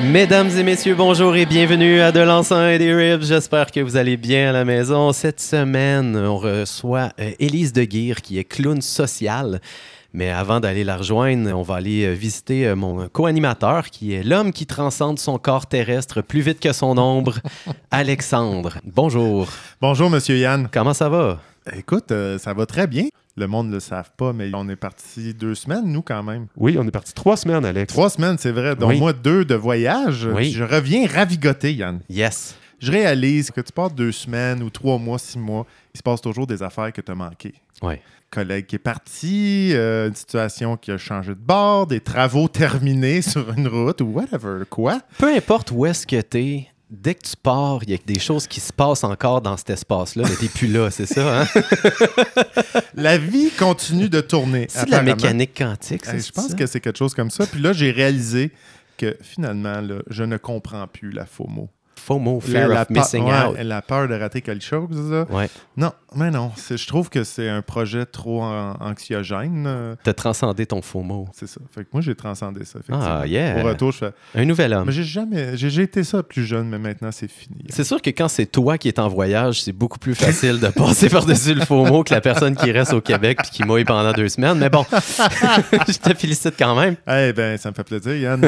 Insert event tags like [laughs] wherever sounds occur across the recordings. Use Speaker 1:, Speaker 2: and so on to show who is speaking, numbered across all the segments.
Speaker 1: Mesdames et messieurs, bonjour et bienvenue à De l'encens et des ribs. J'espère que vous allez bien à la maison. Cette semaine, on reçoit euh, Élise de Guire, qui est clown social. Mais avant d'aller la rejoindre, on va aller euh, visiter euh, mon co-animateur, qui est l'homme qui transcende son corps terrestre plus vite que son ombre, [laughs] Alexandre. Bonjour.
Speaker 2: Bonjour, Monsieur Yann.
Speaker 1: Comment ça va?
Speaker 2: Écoute, euh, ça va très bien. Le monde ne le savent pas, mais on est parti deux semaines, nous, quand même.
Speaker 3: Oui, on est parti trois semaines, Alex.
Speaker 2: Trois semaines, c'est vrai. Donc,
Speaker 1: Oui.
Speaker 2: moi, deux de voyage.
Speaker 1: Oui.
Speaker 2: Je reviens ravigoté, Yann.
Speaker 1: Yes.
Speaker 2: Je réalise que tu pars deux semaines ou trois mois, six mois, il se passe toujours des affaires que tu as manquées.
Speaker 1: Ouais.
Speaker 2: Collègue qui est parti, euh, une situation qui a changé de bord, des travaux [laughs] terminés sur une route ou whatever. Quoi?
Speaker 1: Peu importe où est-ce que t'es, dès que tu pars, il y a des choses qui se passent encore dans cet espace-là, mais t'es plus là, c'est ça, hein? [laughs]
Speaker 2: La vie continue de tourner.
Speaker 1: C'est de la mécanique quantique, c'est
Speaker 2: je pense
Speaker 1: ça?
Speaker 2: que c'est quelque chose comme ça. Puis là, j'ai réalisé que finalement, là, je ne comprends plus la FOMO.
Speaker 1: FOMO, fear
Speaker 2: la,
Speaker 1: of
Speaker 2: pa-
Speaker 1: missing
Speaker 2: ouais,
Speaker 1: out.
Speaker 2: la peur de rater quelque chose. là.
Speaker 1: Ouais.
Speaker 2: Non, mais non. Je trouve que c'est un projet trop an- anxiogène. euh,
Speaker 1: T'as transcendé ton FOMO.
Speaker 2: C'est ça. Fait que moi, j'ai transcendé ça.
Speaker 1: Ah, yeah.
Speaker 2: Au retour, je fais.
Speaker 1: Un nouvel homme.
Speaker 2: Mais j'ai jamais. J'ai été ça plus jeune, mais maintenant, c'est fini.
Speaker 1: C'est sûr que quand c'est toi qui es en voyage, c'est beaucoup plus facile de [laughs] passer par-dessus le FOMO que la personne qui reste au Québec puis qui mouille pendant deux semaines. Mais bon, [laughs] je te félicite quand même.
Speaker 2: Eh ben, ça me fait plaisir, Yann.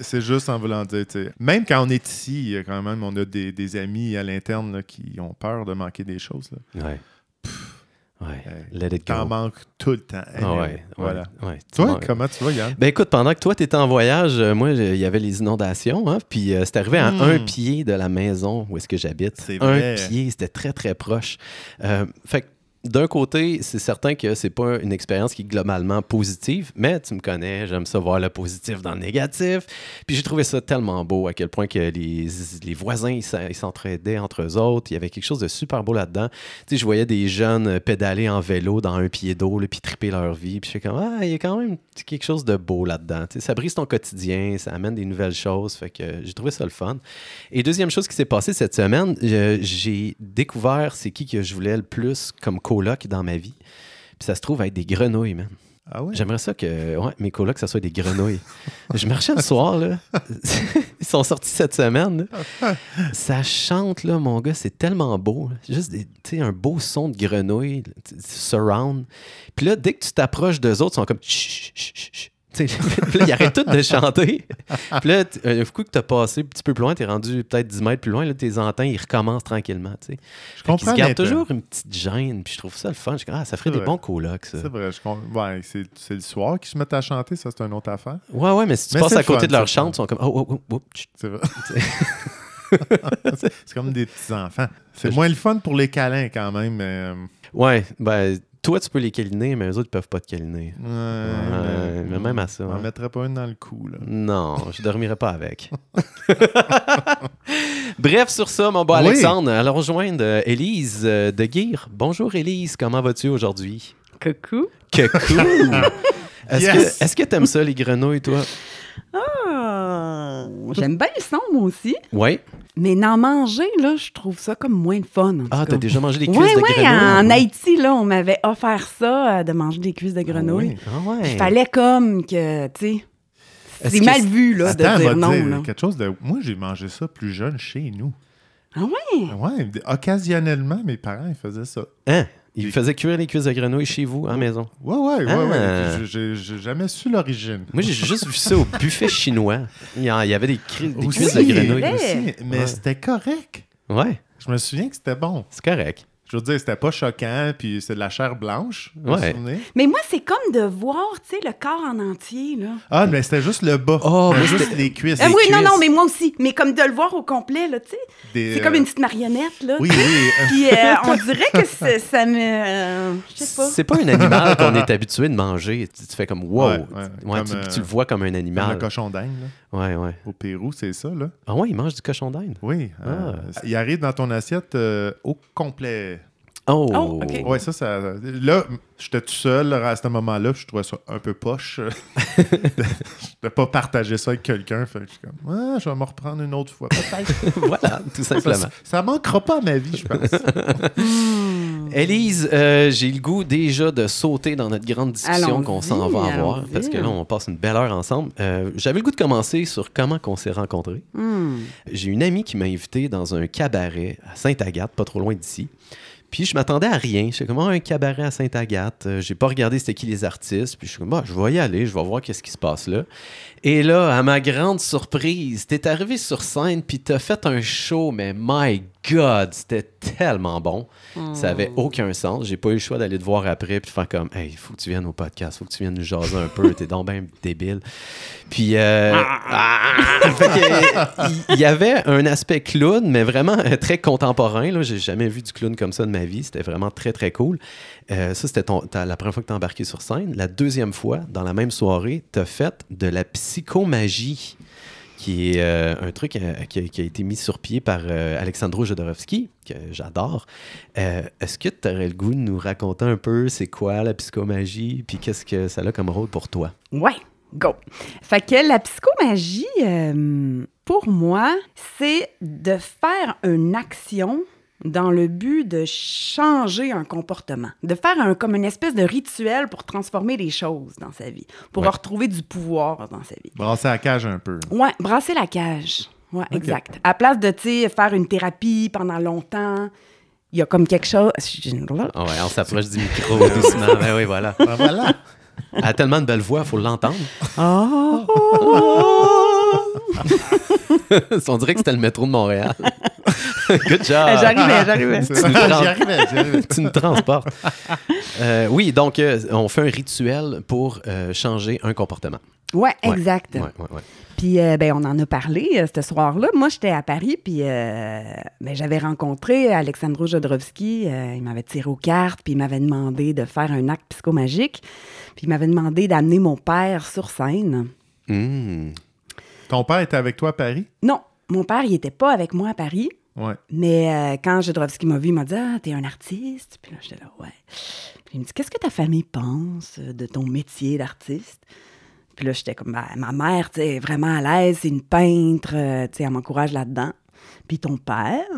Speaker 2: C'est- juste en voulant dire, même quand on est ici, quand même, on a des, des amis à l'interne qui ont peur de manquer des choses. là.
Speaker 1: Ouais. Ouais.
Speaker 2: Hey,
Speaker 1: Let it go.
Speaker 2: T'en manques tout le temps.
Speaker 1: Ah ouais,
Speaker 2: Voilà.
Speaker 1: ouais, ouais. Tu
Speaker 2: Toi, comment tu vas, Yann?
Speaker 1: Ben écoute, pendant que toi, tu étais en voyage, euh, moi, il y avait les inondations, hein, puis euh, c'est arrivé à
Speaker 2: Hmm.
Speaker 1: un pied de la maison où est-ce que j'habite.
Speaker 2: C'est
Speaker 1: Un
Speaker 2: vrai.
Speaker 1: pied, c'était très, très proche. Euh, fait que d'un côté, c'est certain que c'est pas une expérience qui est globalement positive, mais tu me connais, j'aime ça voir le positif dans le négatif. Puis j'ai trouvé ça tellement beau à quel point que les, les voisins, ils s'entraidaient entre eux autres. Il y avait quelque chose de super beau là-dedans. Tu sais, je voyais des jeunes euh, pédaler en vélo dans un pied d'eau, puis triper leur vie. Puis je suis comme, ah, il y a quand même quelque chose de beau là-dedans. Tu sais, ça brise ton quotidien, ça amène des nouvelles choses. Fait que j'ai trouvé ça le fun. Et deuxième chose qui s'est passée cette semaine, j'ai découvert c'est qui que je voulais le plus comme coloc dans ma vie. Puis ça se trouve être des grenouilles, man.
Speaker 2: Ah ouais?
Speaker 1: J'aimerais ça que ouais, mes colocs, ça soit des grenouilles. je marchais le soir, là. [laughs] Ils sont sortis cette semaine. là. Ça chante, là, mon gars. C'est tellement beau. Juste des- tu sais, un beau son de grenouille, surround. Puis là, dès que tu t'approches d'eux autres, ils sont comme chut, chut, chut, [laughs] puis là, ils arrêtent tous de chanter. Puis là, un coup que tu as passé un petit peu plus loin, tu es rendu peut-être 10 mètres plus loin, là, tes entends, ils recommencent tranquillement. Tu sais.
Speaker 2: Je comprends
Speaker 1: se gardent toujours une petite gêne. Puis je trouve ça le fun. Je comme, ah, ça ferait des
Speaker 2: vrai.
Speaker 1: bons colocs, ça.
Speaker 2: C'est vrai, je com- ouais, c'est le soir qu'ils se mettent à chanter, ça c'est une autre affaire.
Speaker 1: Ouais, ouais, mais si tu
Speaker 2: Mais
Speaker 1: passes à côté
Speaker 2: fun,
Speaker 1: de leur chante, ils sont comme oh, oh, oh, oh.
Speaker 2: C'est vrai. [laughs] [laughs] c'est comme des petits enfants. C'est moins le fun pour les câlins quand même, mais. euh,
Speaker 1: Ouais, ben, toi, tu peux les câliner, mais eux autres, ils peuvent pas te câliner.
Speaker 2: ouais,
Speaker 1: Ouais, mais même à ça,
Speaker 2: On
Speaker 1: hein.
Speaker 2: en mettrait pas une dans le cou, là.
Speaker 1: Non, je dormirai pas avec. [laughs] Bref, sur ça, mon beau
Speaker 2: Oui.
Speaker 1: Alexandre, allons rejoindre euh, Élise euh, de Guire. Bonjour Élise, comment vas-tu aujourd'hui?
Speaker 4: Coucou.
Speaker 1: Cool! [laughs] Est-ce
Speaker 2: Yes!
Speaker 1: que est-ce que t'aimes ça, les grenouilles, toi?
Speaker 4: Ah, J'aime bien le son, moi aussi.
Speaker 1: Oui.
Speaker 4: Mais n'en manger, là, je trouve ça comme moins le fun. en
Speaker 1: Ah, t'as déjà mangé des cuisses
Speaker 4: Ouais,
Speaker 1: de
Speaker 4: ouais,
Speaker 1: grenouilles?
Speaker 4: en Haïti, là, on m'avait offert ça, euh, de manger des cuisses de grenouille.
Speaker 1: Ah ouais.
Speaker 4: Il fallait comme que, tu sais, c'est mal vu, là,
Speaker 2: Attends,
Speaker 4: de dire non.
Speaker 2: dire
Speaker 4: là.
Speaker 2: quelque chose de. Moi, j'ai mangé ça plus jeune chez nous.
Speaker 4: Ah ouais?
Speaker 2: Ouais, occasionnellement, mes parents, ils faisaient ça.
Speaker 1: Hein? Il faisait cuire les cuisses de grenouille chez vous, à la maison?
Speaker 2: Ouais, ouais, ouais,
Speaker 1: Ah.
Speaker 2: ouais. J'ai- jamais su l'origine.
Speaker 1: Moi, j'ai juste vu ça au buffet chinois. Il y avait des, cri- des
Speaker 2: Aussi,
Speaker 1: cuisses de grenouille.
Speaker 2: aussi, mais
Speaker 1: Ouais.
Speaker 2: c'était correct.
Speaker 1: Ouais,
Speaker 2: Je me souviens que c'était bon.
Speaker 1: c'est correct.
Speaker 2: Je veux dire, c'était pas choquant, puis c'est de la chair blanche.
Speaker 1: Ouais.
Speaker 4: Mais moi, c'est comme de voir, tu sais, le corps en entier, là.
Speaker 2: Ah, mais c'était juste le bas.
Speaker 1: Oh,
Speaker 2: Mais
Speaker 1: moi,
Speaker 2: juste les cuisses.
Speaker 4: Ah
Speaker 2: les
Speaker 4: oui, non,
Speaker 2: cuisses.
Speaker 4: non, mais moi aussi. Mais comme de le voir au complet, là, tu sais.
Speaker 2: Des,
Speaker 4: C'est
Speaker 2: euh,
Speaker 4: comme une petite marionnette, là.
Speaker 2: Oui, oui. euh, [laughs]
Speaker 4: Puis euh, on dirait que c'est- ça me. euh, je sais pas.
Speaker 1: C'est pas un animal qu'on est habitué de manger. Tu, tu fais comme wow.
Speaker 2: Ouais, ouais.
Speaker 1: Ouais,
Speaker 2: Comme,
Speaker 1: tu,
Speaker 2: euh,
Speaker 1: tu le vois comme un
Speaker 2: comme
Speaker 1: animal.
Speaker 2: le cochon d'Inde, là.
Speaker 1: Ouais, ouais.
Speaker 2: Au Pérou, c'est ça, là.
Speaker 1: Ah ouais, il mange du cochon d'Inde.
Speaker 2: Oui. euh,
Speaker 1: Ah.
Speaker 2: il arrive dans ton assiette euh, au complet.
Speaker 1: Oh.
Speaker 4: Oh, ok.
Speaker 2: Ouais, ça, ça. Là, j'étais tout seul à ce moment-là. Je trouvais ça un peu poche de, [laughs] de pas partager ça avec quelqu'un. Fait que je suis comme, ah, je vais me reprendre une autre fois. Peut-être. [laughs]
Speaker 1: voilà, tout simplement.
Speaker 2: ça, ça manquera pas à ma vie, je pense. [laughs]
Speaker 1: Élise, euh, j'ai le goût déjà de sauter dans notre grande discussion qu'on s'en va avoir, parce que là, on passe une belle heure ensemble. Euh, J'avais le goût de commencer sur comment qu'on s'est rencontrés.
Speaker 4: Hmm.
Speaker 1: J'ai une amie qui m'a invité dans un cabaret à Sainte-Agathe, pas trop loin d'ici. Puis je m'attendais à rien. J'étais comme, Ah, un cabaret à Sainte-Agathe. Euh, j'ai pas regardé c'était qui les artistes. Puis je suis comme, Ah, je vais y aller, je vais voir qu'est-ce qui se passe là. Et là, à ma grande surprise, t'es arrivé sur scène, puis t'as fait un show, mais my God, c'était tellement bon. Ça avait aucun sens. J'ai pas eu le choix d'aller te voir après, puis de faire comme, hey, il faut que tu viennes au podcast, faut que tu viennes nous jaser un peu, t'es donc bien débile. Puis, euh, ah! [laughs] Il- y avait un aspect clown, mais vraiment euh, très contemporain. Là. J'ai jamais vu du clown comme ça de ma vie. C'était vraiment très, très cool. Euh, ça, c'était la première fois que tu embarqué sur scène. La deuxième fois, dans la même soirée, tu as fait de la psychomagie, qui est euh, un truc euh, qui, a, été mis sur pied par euh, Alexandro Jodorowsky, que j'adore. Euh, Est-ce que tu aurais le goût de nous raconter un peu c'est quoi la psychomagie, puis qu'est-ce que ça a comme rôle pour toi?
Speaker 4: Ouais, go. Fait que la psychomagie, pour moi, c'est de faire une action dans le but de changer un comportement, de faire un, comme une espèce de rituel pour transformer les choses dans sa vie, pour
Speaker 1: Ouais.
Speaker 4: retrouver du pouvoir dans sa vie.
Speaker 2: Brasser la cage un peu.
Speaker 4: Ouais, brasser la cage. Ouais, exact. À place de, tu sais, faire une thérapie pendant longtemps, il y a comme quelque chose...
Speaker 1: Ah ouais, on [laughs] s'approche du micro doucement. Ben oui, voilà.
Speaker 2: Ben voilà.
Speaker 1: Elle a tellement de belle voix, il faut l'entendre.
Speaker 4: Oh! [laughs] [laughs]
Speaker 1: On dirait que c'était le métro de Montréal. [laughs] Good job.
Speaker 4: J'arrivais, j'arrivais.
Speaker 2: Ça.
Speaker 1: Tu nous
Speaker 2: J'y
Speaker 1: prends-
Speaker 2: arrivais, j'y arrivais. [laughs]
Speaker 1: tu nous transportes. Euh, oui, donc euh, on fait un rituel pour euh, changer un comportement.
Speaker 4: Ouais,
Speaker 1: Ouais.
Speaker 4: exact.
Speaker 1: Ouais, ouais, ouais.
Speaker 4: Puis, euh, ben, on en a parlé euh, ce soir-là. Moi, j'étais à Paris, puis euh, ben, j'avais rencontré Alexandro Jodorowsky. Euh, il m'avait tiré aux cartes, puis il m'avait demandé de faire un acte psychomagique. Puis, il m'avait demandé d'amener mon père sur scène.
Speaker 1: Hmm.
Speaker 2: Ton père était avec toi à Paris?
Speaker 4: Non, mon père, il était pas avec moi à Paris.
Speaker 2: Ouais.
Speaker 4: Mais euh, quand Jodorowsky m'a vu, il m'a dit Ah, t'es un artiste. Puis là, j'étais là, ouais. Puis il me dit Qu'est-ce que ta famille pense euh, de ton métier d'artiste? Puis là, j'étais comme Ben, Ma mère, tu vraiment à l'aise, c'est une peintre, euh, tu sais, elle m'encourage là-dedans. Puis ton père?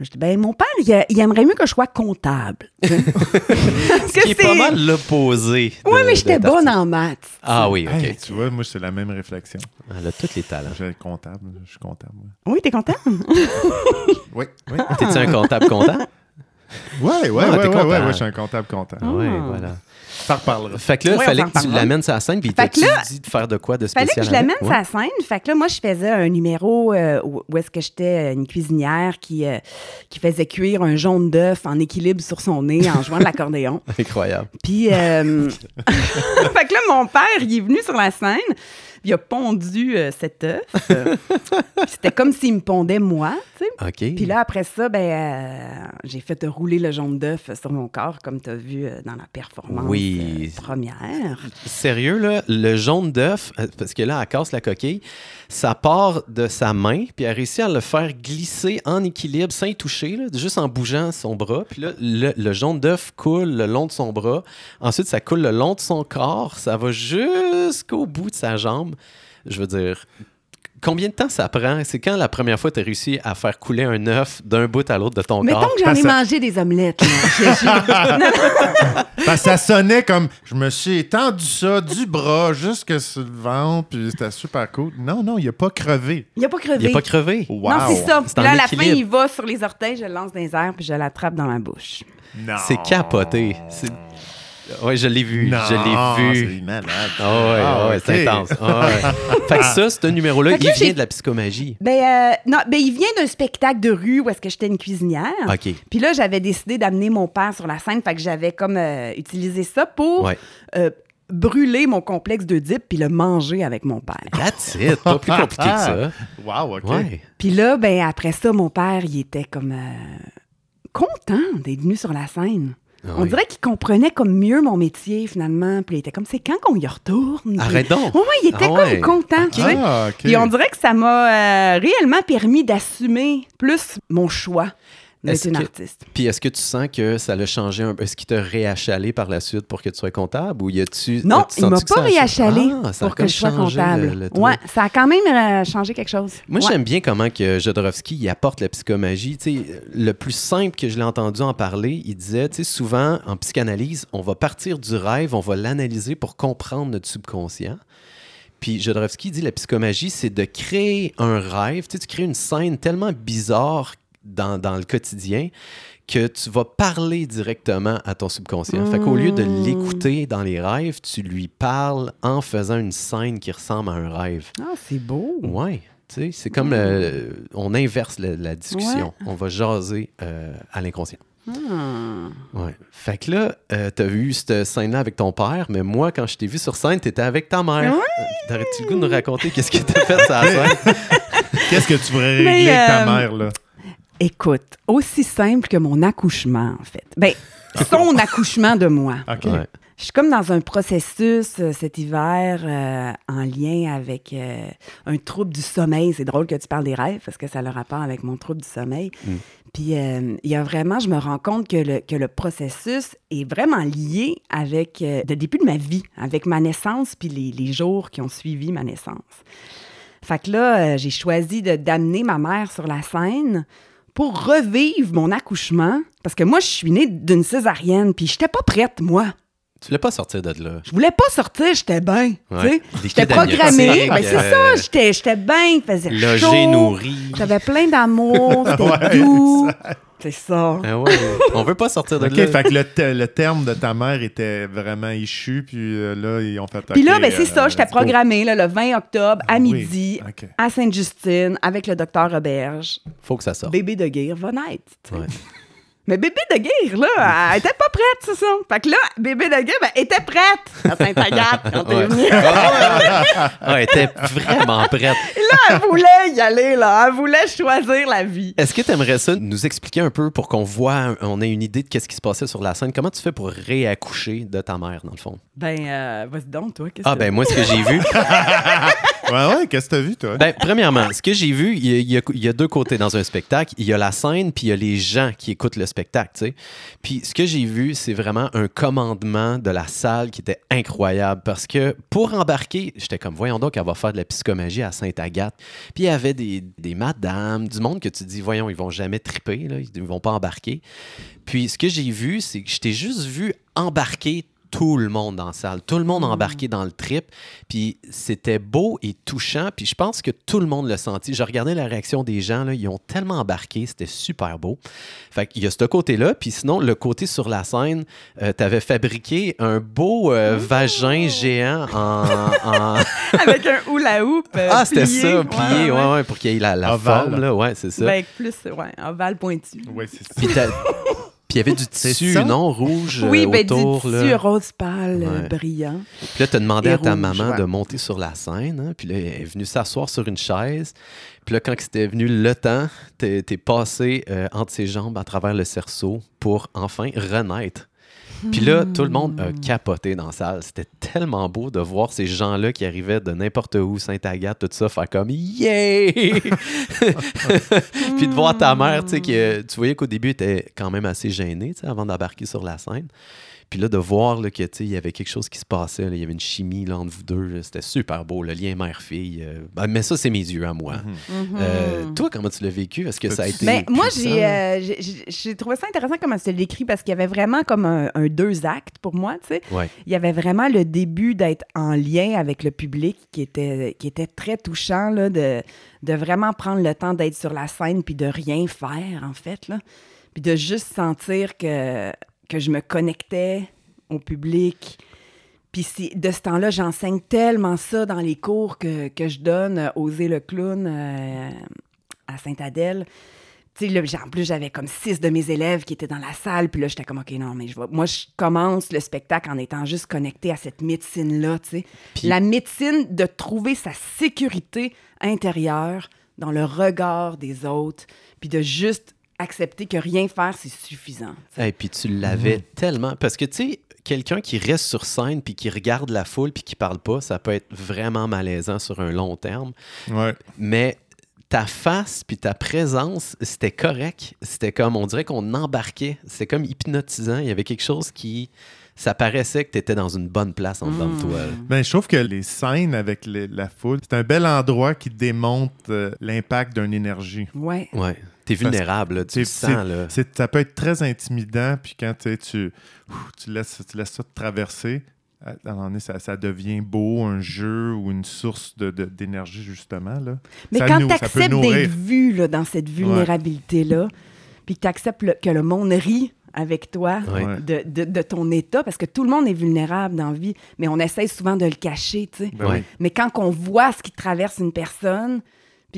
Speaker 4: Je dis, ben, mon père, il, a- il aimerait mieux que je sois comptable. [laughs]
Speaker 1: Ce qui est pas mal l'opposé.
Speaker 4: Oui, mais j'étais bonne en maths.
Speaker 1: Ah oui, OK.
Speaker 2: Hey, tu vois, moi, c'est la même réflexion.
Speaker 1: Elle a tous les talents.
Speaker 2: Je suis comptable. Je suis comptable. ouais.
Speaker 4: Oui, t'es content? [laughs]
Speaker 2: Oui, oui.
Speaker 1: T'es-tu un comptable content?
Speaker 2: Ouais, ouais,
Speaker 1: Ah,
Speaker 2: ouais,
Speaker 1: t'es
Speaker 2: ouais,
Speaker 1: content.
Speaker 2: ouais, ouais, je suis un comptable content.
Speaker 1: Oui,
Speaker 4: Ah.
Speaker 1: voilà.
Speaker 2: Ça reparlera.
Speaker 1: Fait que là, il
Speaker 4: Oui,
Speaker 1: fallait que tu l'amènes sur la scène, puis
Speaker 4: là,
Speaker 1: dit de faire de quoi de
Speaker 4: Fallait
Speaker 1: spécial
Speaker 4: que je l'amène sur la scène. Fait que là, moi, je faisais un numéro euh, où est-ce que j'étais une cuisinière qui, euh, qui faisait cuire un jaune d'œuf en équilibre sur son nez en jouant de l'accordéon. [laughs]
Speaker 1: Incroyable.
Speaker 4: Puis, euh, [laughs] fait que là, mon père, il est venu sur la scène. Il a pondu euh, cet œuf. [laughs] C'était comme s'il me pondait moi, tu sais.
Speaker 1: OK.
Speaker 4: Puis là, après ça, ben, euh, j'ai fait rouler le jaune d'œuf sur mon corps, comme tu as vu euh, dans la performance
Speaker 1: Oui.
Speaker 4: Première.
Speaker 1: Sérieux, là, le jaune d'œuf, euh, parce que là, elle casse la coquille, ça part de sa main, puis elle réussit à le faire glisser en équilibre sans y toucher, là, juste en bougeant son bras. Puis là, le, le jaune d'œuf coule le long de son bras. Ensuite, ça coule le long de son corps. Ça va jusqu'au bout de sa jambe. Je veux dire, combien de temps ça prend? C'est quand la première fois tu as réussi à faire couler un œuf d'un bout à l'autre de ton
Speaker 4: Mettons
Speaker 1: corps?
Speaker 4: que j'en ai
Speaker 2: ça-
Speaker 4: mangé des omelettes. là. J'ai- j'ai- [laughs] Non, non.
Speaker 2: Parce que ça sonnait comme je me suis étendu ça du bras jusque sur le ventre, puis c'était super cool. Non, non, il a pas crevé.
Speaker 4: Il n'a pas crevé.
Speaker 1: Il n'a pas crevé?
Speaker 2: Wow.
Speaker 4: Non, c'est ça.
Speaker 1: C'est
Speaker 4: Puis
Speaker 1: en
Speaker 4: là, à la fin,
Speaker 1: équilibre.
Speaker 4: il va sur les orteils, je le lance dans les airs, puis je l'attrape dans ma bouche.
Speaker 2: Non.
Speaker 1: C'est capoté. C'est- Oui, je l'ai vu.
Speaker 2: Non,
Speaker 1: je l'ai vu.
Speaker 2: C'est malade.
Speaker 1: Ouais,
Speaker 2: Ah,
Speaker 1: ouais,
Speaker 2: ok.
Speaker 1: c'est intense. Ah ouais. [laughs] fait que ça, ce numéro-là, il
Speaker 4: là,
Speaker 1: vient de la psychomagie.
Speaker 4: Ben, euh, non, ben, il vient d'un spectacle de rue où est-ce que j'étais une cuisinière.
Speaker 1: OK.
Speaker 4: Puis là, j'avais décidé d'amener mon père sur la scène, fait que j'avais comme euh, utilisé ça pour
Speaker 1: Ouais.
Speaker 4: euh, brûler mon complexe d'Oedipe puis le manger avec mon père.
Speaker 1: That's it. [laughs] Pas plus compliqué que ça.
Speaker 2: Wow, OK.
Speaker 4: Puis là, ben après ça, mon père, il était comme euh, content d'être venu sur la scène. On
Speaker 1: oui.
Speaker 4: dirait qu'il comprenait comme mieux mon métier, finalement. Puis il était comme, c'est quand qu'on y retourne? Puis-
Speaker 1: Arrête donc.
Speaker 4: Ouais, il était
Speaker 1: Ah ouais.
Speaker 4: comme content, tu sais.
Speaker 2: Ah.
Speaker 4: Puis on dirait que ça m'a euh, réellement permis d'assumer plus mon choix. D'être une
Speaker 1: que-
Speaker 4: artiste.
Speaker 1: Puis est-ce que tu sens que ça l'a changé un peu? Est-ce qu'il t'a réachalé par la suite pour que tu sois comptable ou y a-tu.
Speaker 4: Non,
Speaker 1: as-tu
Speaker 4: il m'a
Speaker 1: senti que
Speaker 4: pas
Speaker 1: a-
Speaker 4: réachalé
Speaker 1: Ah,
Speaker 4: pour que je sois comptable.
Speaker 1: le- le truc.
Speaker 4: ouais, ça a quand même euh, changé quelque chose.
Speaker 1: Moi,
Speaker 4: Ouais.
Speaker 1: j'aime bien comment que Jodorowsky il apporte la psychomagie. Tu sais, le plus simple que je l'ai entendu en parler, il disait, tu souvent en psychanalyse, on va partir du rêve, on va l'analyser pour comprendre notre subconscient. Puis Jodorowsky dit la psychomagie, c'est de créer un rêve. Tu sais, tu crées une scène tellement bizarre dans, dans le quotidien que tu vas parler directement à ton subconscient. Fait qu'au lieu de
Speaker 4: Mm.
Speaker 1: l'écouter dans les rêves, tu lui parles en faisant une scène qui ressemble à un rêve.
Speaker 4: Ah, c'est beau.
Speaker 1: Ouais, tu sais, c'est comme le- on inverse la, la discussion.
Speaker 4: Ouais.
Speaker 1: On va jaser euh, à l'inconscient.
Speaker 4: Hmm.
Speaker 1: Ouais. Fait que là, euh, t'as vu cette scène-là avec ton père, mais moi, quand je t'ai vu sur scène, t'étais avec ta mère.
Speaker 4: Ouais.
Speaker 1: Euh, T'aurais-tu le goût de nous raconter qu'est-ce que t'as fait sur la [laughs] scène?
Speaker 2: Qu'est-ce que tu voudrais
Speaker 4: Mais,
Speaker 2: régler avec ta
Speaker 4: euh,
Speaker 2: mère, là?
Speaker 4: Écoute, aussi simple que mon accouchement, en fait. Ben, [laughs] son accouchement de moi.
Speaker 2: OK.
Speaker 1: Ouais.
Speaker 4: Je suis comme dans un processus euh, cet hiver euh, en lien avec euh, un trouble du sommeil. C'est drôle que tu parles des rêves parce que ça a le rapport avec mon trouble du sommeil.
Speaker 1: Mm.
Speaker 4: Puis euh, il y a vraiment, je me rends compte que le, que le processus est vraiment lié avec euh, le début de ma vie, avec ma naissance puis les, les jours qui ont suivi ma naissance. Fait que là, euh, j'ai choisi de- d'amener ma mère sur la scène pour revivre mon accouchement parce que moi, je suis née d'une césarienne puis j'étais pas prête, moi.
Speaker 1: Tu voulais pas sortir de là.
Speaker 4: Je voulais pas sortir, j'étais bien.
Speaker 1: Ouais.
Speaker 4: J'étais programmée. Ben, c'est
Speaker 1: euh,
Speaker 4: ça, j'étais, bien, il faisait
Speaker 1: Logé,
Speaker 4: chaud.
Speaker 1: nourri.
Speaker 4: J'avais plein d'amour, c'était [laughs]
Speaker 2: Ouais,
Speaker 4: doux. C'est ça.
Speaker 1: Ah ouais, on veut pas sortir de
Speaker 2: OK,
Speaker 1: là.
Speaker 2: fait que le, te- le terme de ta mère était vraiment échu, puis euh, là, ils ont fait...
Speaker 4: Puis là, ben, c'est ça,
Speaker 2: euh,
Speaker 4: j'étais programmée là, le 20 octobre à
Speaker 2: Oui,
Speaker 4: midi à Sainte-Justine avec le docteur Roberge.
Speaker 1: Faut que ça sorte.
Speaker 4: Bébé de guerre va naître.
Speaker 1: Ouais.
Speaker 4: Mais bébé de guerre, là, elle était pas prête, c'est ça. Fait que là, bébé de guerre, ben, elle était prête à Sainte-Agathe quand t'es venue.
Speaker 1: Ah, elle était vraiment prête.
Speaker 4: Et là, elle voulait y aller, là. Elle voulait choisir la vie.
Speaker 1: Est-ce que tu aimerais ça nous expliquer un peu pour qu'on voit, on ait une idée de qu'est-ce qui se passait sur la scène? Comment tu fais pour réaccoucher de ta mère, dans le fond?
Speaker 4: Ben, euh, vas-y donc, toi, qu'est-ce
Speaker 1: Ah,
Speaker 4: que...
Speaker 1: ben moi, ce que j'ai vu, [laughs]
Speaker 2: Ouais, ouais, qu'est-ce que t'as vu, toi?
Speaker 1: Ben, premièrement, ce que j'ai vu, il y, a, deux côtés dans un spectacle. Il y a la scène, puis il y a les gens qui écoutent le spectacle, tu sais. Puis ce que j'ai vu, c'est vraiment un commandement de la salle qui était incroyable parce que pour embarquer, j'étais comme, voyons donc, elle va faire de la psychomagie à Sainte-Agathe. Puis il y avait des, des madames, du monde que tu dis, voyons, ils vont jamais triper, là, ils vont pas embarquer. Puis ce que j'ai vu, c'est que je t'ai juste vu embarquer tout le monde dans la salle, tout le monde embarqué dans le trip, puis c'était beau et touchant, puis je pense que tout le monde l'a senti. Je regardais la réaction des gens, là, ils ont tellement embarqué, c'était super beau. Fait qu'il y a ce côté-là, puis sinon, le côté sur la scène, tu avais fabriqué un beau euh, vagin géant en... en- [laughs]
Speaker 4: Avec un hula hoop. euh,
Speaker 1: Ah, c'était
Speaker 4: plié.
Speaker 1: ça, plié, ouais, ouais, pour qu'il y ait la, forme, là, ouais, c'est ça.
Speaker 4: Ben, plus, ouais, ovale pointu.
Speaker 2: Ouais, c'est ça.
Speaker 1: Puis [laughs] puis il y avait du tissu, non, rouge
Speaker 4: Oui,
Speaker 1: euh,
Speaker 4: ben, du
Speaker 1: autour,
Speaker 4: tissu
Speaker 1: là.
Speaker 4: rose pâle,
Speaker 1: Ouais.
Speaker 4: brillant.
Speaker 1: Puis là, tu as demandé
Speaker 4: Et
Speaker 1: à ta
Speaker 4: rouge,
Speaker 1: maman
Speaker 4: ouais.
Speaker 1: de monter sur la scène. hein, puis là, elle est venue s'asseoir sur une chaise. Puis là, quand c'était venu le temps, t'es es passé euh, entre ses jambes à travers le cerceau pour enfin renaître. Puis là, tout le monde a capoté dans la salle. C'était tellement beau de voir ces gens-là qui arrivaient de n'importe où, Sainte-Agathe, tout ça, faire comme « Yeah! [laughs] » Puis de voir ta mère, tu sais, qui, euh, tu voyais qu'au début, elle était quand même assez gênée, tu sais, avant d'embarquer sur la scène. Puis là, de voir là, que, il y avait quelque chose qui se passait, il y avait une chimie là, entre vous deux, c'était super beau, le lien mère-fille. euh, ben, mais ça, c'est mes yeux à moi. Euh, toi, comment tu l'as vécu? Est-ce que ça a été
Speaker 4: Ben, moi, j'ai, euh, trouvé ça intéressant comment tu l'as décrit parce qu'il y avait vraiment comme un, un deux actes pour moi, tu sais.
Speaker 1: Ouais.
Speaker 4: Il y avait vraiment le début d'être en lien avec le public qui était, qui était très touchant, là, de, de vraiment prendre le temps d'être sur la scène puis de rien faire, en fait, là. Puis de juste sentir que, que je me connectais au public. Puis de ce temps-là, j'enseigne tellement ça dans les cours que, que je donne, euh, Oser le clown euh, à Sainte-Adèle. Là, en plus, j'avais comme six de mes élèves qui étaient dans la salle. Puis là, j'étais comme, OK, non, mais je vais... Moi, je commence le spectacle en étant juste connectée à cette médecine-là, tu sais.
Speaker 1: Puis-
Speaker 4: La médecine de trouver sa sécurité intérieure dans le regard des autres, puis de juste accepter que rien faire, c'est suffisant.
Speaker 1: Et puis tu l'avais tellement. Parce que, tu sais, quelqu'un qui reste sur scène puis qui regarde la foule puis qui parle pas, ça peut être vraiment malaisant sur un long terme.
Speaker 2: Ouais.
Speaker 1: Mais ta face puis ta présence, c'était correct. C'était comme, on dirait qu'on embarquait. C'était comme hypnotisant. Il y avait quelque chose qui. Ça paraissait que tu étais dans une bonne place en dedans de toi.
Speaker 2: Ben, je trouve que les scènes avec les- la foule, c'est un bel endroit qui démontre euh, l'impact d'une énergie.
Speaker 4: Ouais.
Speaker 1: Ouais. T'es vulnérable, là, tu le sens. Là.
Speaker 2: C'est- ça peut être très intimidant, puis quand tu, tu, ouf, tu, laisses, tu laisses ça te traverser, à à un moment donné, ça, ça devient beau, un jeu ou une source de- de- d'énergie, justement. Là.
Speaker 4: Mais
Speaker 2: Ça
Speaker 4: quand tu acceptes d'être vu là, dans cette vulnérabilité-là, puis que tu acceptes que le monde rit avec toi
Speaker 1: Ouais.
Speaker 4: De, de- de ton état, parce que tout le monde est vulnérable dans la vie, mais on essaye souvent de le cacher, tu sais.
Speaker 2: Ben oui.
Speaker 4: Mais quand on voit ce qui traverse une personne,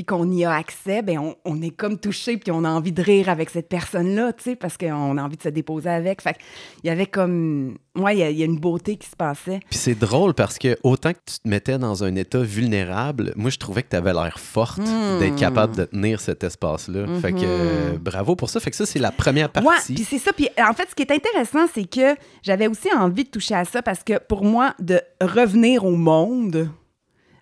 Speaker 4: puis qu'on y a accès, ben on, on est comme touché, puis on a envie de rire avec cette personne-là, tu sais, parce qu'on a envie de se déposer avec. Fait il y avait comme... Ouais, il y a- il y, a une beauté qui se passait.
Speaker 1: Puis c'est drôle parce que autant que tu te mettais dans un état vulnérable, moi je trouvais que tu avais l'air forte
Speaker 4: Hmm.
Speaker 1: d'être capable de tenir cet espace-là. Fait que euh, bravo pour ça. Fait que ça, c'est la première
Speaker 4: Ouais,
Speaker 1: partie.
Speaker 4: puis c'est ça. Puis en fait, ce qui est intéressant, c'est que j'avais aussi envie de toucher à ça parce que pour moi, de revenir au monde,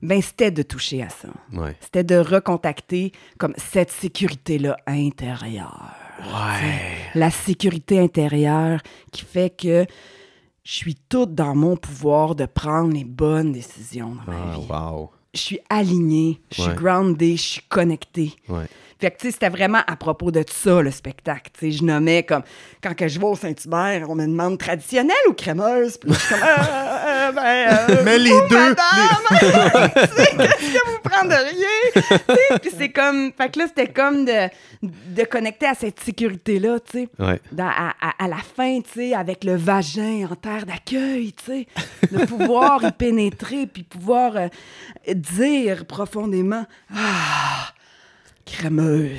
Speaker 4: ben c'était de toucher à ça.
Speaker 1: Ouais.
Speaker 4: C'était de recontacter comme cette sécurité-là intérieure.
Speaker 1: Ouais.
Speaker 4: La sécurité intérieure qui fait que je suis toute dans mon pouvoir de prendre les bonnes décisions dans ma
Speaker 1: Ah,
Speaker 4: vie.
Speaker 1: wow.
Speaker 4: Je suis alignée, je suis
Speaker 1: Ouais.
Speaker 4: groundée, je suis connectée. Fait que, tu sais, c'était vraiment à propos de ça, le spectacle. Tu sais, je nommais comme, quand que je vais au Saint-Hubert, on me demande traditionnelle ou crémeuse? Puis je suis comme, euh, euh, ben, euh, [laughs]
Speaker 2: Mais les
Speaker 4: vous,
Speaker 2: deux,
Speaker 4: madame, [laughs] sais, qu'est-ce que vous? Tu sais, Puis c'est comme, fait que là, c'était comme de, de connecter à cette sécurité-là, tu sais.
Speaker 1: Ouais.
Speaker 4: Dans- à, à- à la fin, tu sais, avec le vagin en terre d'accueil, tu sais, de pouvoir y pénétrer, puis pouvoir euh, dire profondément Ah, crémeuse.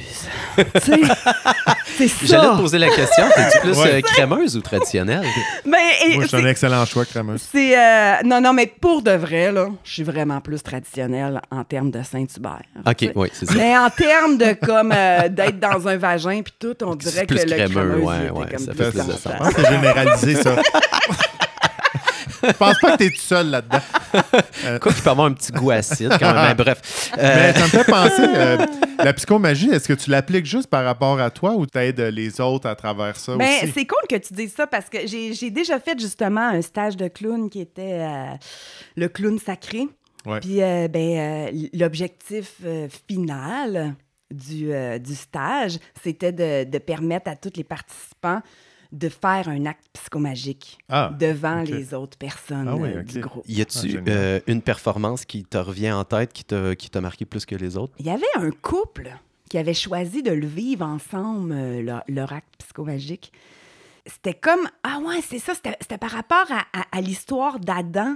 Speaker 4: [laughs] tu sais, c'est
Speaker 1: J'allais te
Speaker 4: ça.
Speaker 1: poser la question, es-tu plus
Speaker 2: Ouais.
Speaker 1: euh, crémeuse ou traditionnelle?
Speaker 4: Mais, et
Speaker 2: Moi, je suis un excellent choix, crémeuse.
Speaker 4: c'est. euh, non, non, mais pour de vrai, là, je suis vraiment plus traditionnelle en termes de Saint-Hubert.
Speaker 1: OK, oui, c'est ça.
Speaker 4: Mais en termes de comme euh, d'être dans un vagin puis tout, on dirait
Speaker 1: C'est
Speaker 4: que le
Speaker 1: crémeux,
Speaker 4: crémeuse,
Speaker 1: ouais, ouais,
Speaker 4: comme
Speaker 1: ça
Speaker 4: plus
Speaker 1: fait plus de sens.
Speaker 2: Je
Speaker 4: ça.
Speaker 2: pense que c'est généralisé, ça. [laughs] Je pense pas que t'es tout seul là-dedans.
Speaker 1: Quoi qu'il peut avoir un petit goût acide quand même. Mais [laughs] bref. Euh,
Speaker 2: Mais ça me fait penser, euh, la psychomagie, est-ce que tu l'appliques juste par rapport à toi ou t'aides les autres à travers ça
Speaker 4: Ben,
Speaker 2: aussi?
Speaker 4: c'est cool que tu dises ça parce que j'ai j'ai déjà fait justement un stage de clown qui était euh, le clown sacré.
Speaker 2: Ouais.
Speaker 4: Puis euh, ben, euh, l'objectif euh, final du, euh, du stage, c'était de, de permettre à tous les participants de faire un acte psychomagique
Speaker 2: Ah,
Speaker 4: devant les autres personnes
Speaker 2: Ah oui,
Speaker 4: du groupe.
Speaker 1: y
Speaker 2: Ah,
Speaker 1: a-tu
Speaker 2: génial.
Speaker 1: euh, une performance qui te revient en tête, qui t'a qui t'a marqué plus que les autres?
Speaker 4: Il y avait un couple qui avait choisi de le vivre ensemble, euh, leur, leur acte psychomagique. C'était comme, ah ouais, c'est ça, c'était c'était par rapport à, à- à l'histoire d'Adam,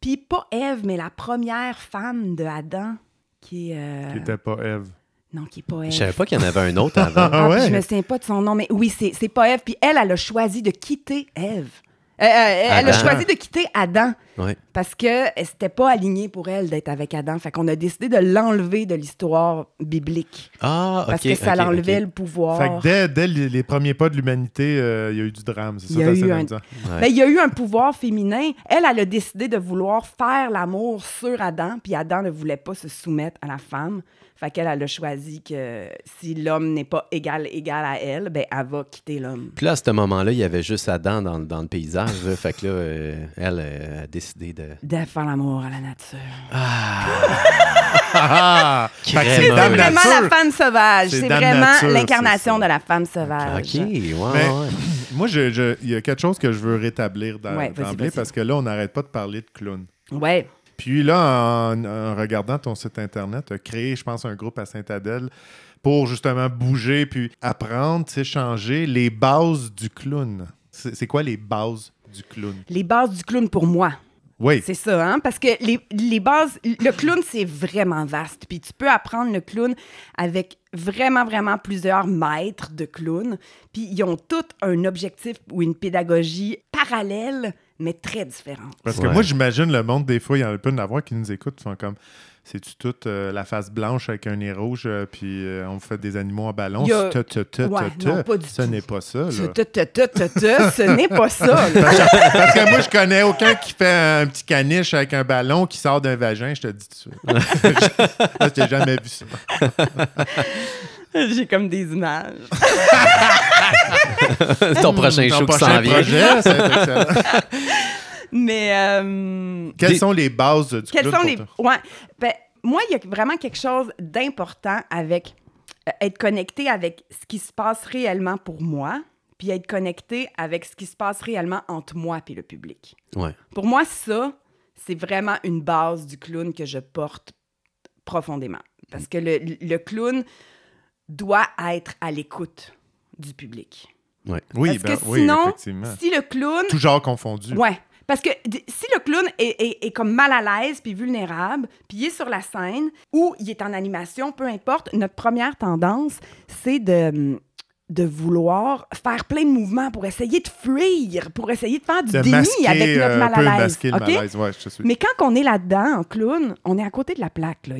Speaker 4: puis pas Ève, mais la première femme de Adam, qui est... euh,
Speaker 2: Qui était pas Eve.
Speaker 4: Non, qui est pas Ève.
Speaker 1: Je savais pas qu'il y en avait un autre avant. [laughs]
Speaker 2: Ah ouais?
Speaker 4: je me souviens pas de son nom, mais oui, c'est c'est pas Ève. Puis elle, elle a choisi de quitter Ève. Euh, euh, elle a choisi de quitter Adam
Speaker 1: Ouais.
Speaker 4: parce que c'était pas aligné pour elle d'être avec Adam. Fait qu'on a décidé de l'enlever de l'histoire biblique.
Speaker 1: Ah, OK.
Speaker 4: Parce que ça l'enlevait le pouvoir.
Speaker 2: Fait que dès, dès les les premiers pas de l'humanité, euh, il y a eu du drame. C'est
Speaker 4: Il
Speaker 2: ça
Speaker 4: y a
Speaker 2: que
Speaker 4: eu
Speaker 2: t'essaies de
Speaker 4: un-.
Speaker 1: Ouais.
Speaker 4: Ben, il y a eu un pouvoir féminin. Elle, elle a décidé de vouloir faire l'amour sur Adam, puis Adam ne voulait pas se soumettre à la femme. Fait qu'elle, elle a choisi que si l'homme n'est pas égal, égal à elle, ben, elle va quitter l'homme.
Speaker 1: Puis là, à ce moment-là, il y avait juste Adam dans, dans le paysage. là. fait que là, euh, elle euh, a décidé de.
Speaker 4: De faire l'amour à la nature.
Speaker 2: Ah! [laughs] C'est
Speaker 4: vraiment
Speaker 2: Nature.
Speaker 4: la femme sauvage.
Speaker 2: C'est
Speaker 4: vraiment l'incarnation de la femme sauvage.
Speaker 1: OK, ouais,
Speaker 2: Mais-
Speaker 1: ouais. [laughs]
Speaker 2: Moi, il y a quelque chose que je veux rétablir dans-
Speaker 4: Ouais,
Speaker 2: parce que là, on n'arrête pas de parler de clown.
Speaker 4: Ouais.
Speaker 2: Puis là, en, regardant ton site Internet, tu as créé, je pense, un groupe à Saint-Adèle pour justement bouger puis apprendre, changer les bases du clown. C'est quoi les bases du clown?
Speaker 4: Les bases du clown pour moi.
Speaker 2: Oui.
Speaker 4: C'est ça, hein? Parce que les, les bases, le clown, c'est vraiment vaste. Puis tu peux apprendre le clown avec vraiment, vraiment plusieurs maîtres de clown. Puis ils ont tous un objectif ou une pédagogie parallèles, mais très différentes.
Speaker 2: Parce que
Speaker 1: Ouais.
Speaker 2: moi, j'imagine le monde, des fois, il y en a pas de avoir qui nous écoutent, qui font comme. C'est-tu toute euh, la face blanche avec un nez rouge, euh, puis euh, on fait des animaux en ballon?
Speaker 4: A-
Speaker 2: Te, te, te,
Speaker 4: Ouais, non,
Speaker 2: Ce
Speaker 4: tout.
Speaker 2: n'est pas ça,
Speaker 4: Ce
Speaker 2: là.
Speaker 4: n'est pas ça. [laughs]
Speaker 2: Parce que moi, je connais aucun qui fait un petit caniche avec un ballon qui sort d'un vagin, je te dis tout de suite. [laughs] je t'ai jamais vu ça.
Speaker 4: J'ai comme des images. [laughs]
Speaker 1: Ton prochain
Speaker 2: Ton
Speaker 1: show qui
Speaker 2: prochain
Speaker 1: s'en vient.
Speaker 2: projet.
Speaker 4: Mais euh,
Speaker 2: Quelles
Speaker 1: Des-
Speaker 2: sont les bases du
Speaker 4: quels
Speaker 2: clown
Speaker 4: sont les. Ouais. Ben, moi, il y a vraiment quelque chose d'important avec euh, être connecté avec ce qui se passe réellement pour moi, puis être connecté avec ce qui se passe réellement entre moi et le public.
Speaker 1: Ouais.
Speaker 4: Pour moi, ça, c'est vraiment une base du clown que je porte profondément. Parce que le, le clown doit être à l'écoute du public.
Speaker 1: Ouais.
Speaker 2: Oui,
Speaker 4: Parce
Speaker 2: ben,
Speaker 4: que
Speaker 2: oui,
Speaker 4: sinon,
Speaker 2: effectivement.
Speaker 4: si le clown
Speaker 2: Tout genre confondu.
Speaker 4: Ouais. Parce que si le clown est, est- est comme mal à l'aise puis vulnérable, puis il est sur la scène ou il est en animation, peu importe, notre première tendance, c'est de, de vouloir faire plein de mouvements pour essayer de fuir, pour essayer de faire du
Speaker 2: De
Speaker 4: déni
Speaker 2: masquer,
Speaker 4: avec notre mal à l'aise.
Speaker 2: masquer le
Speaker 4: OK?
Speaker 2: malaise. Ouais, je te suis.
Speaker 4: Mais quand on est là-dedans, en clown, on est à côté de la plaque. Là.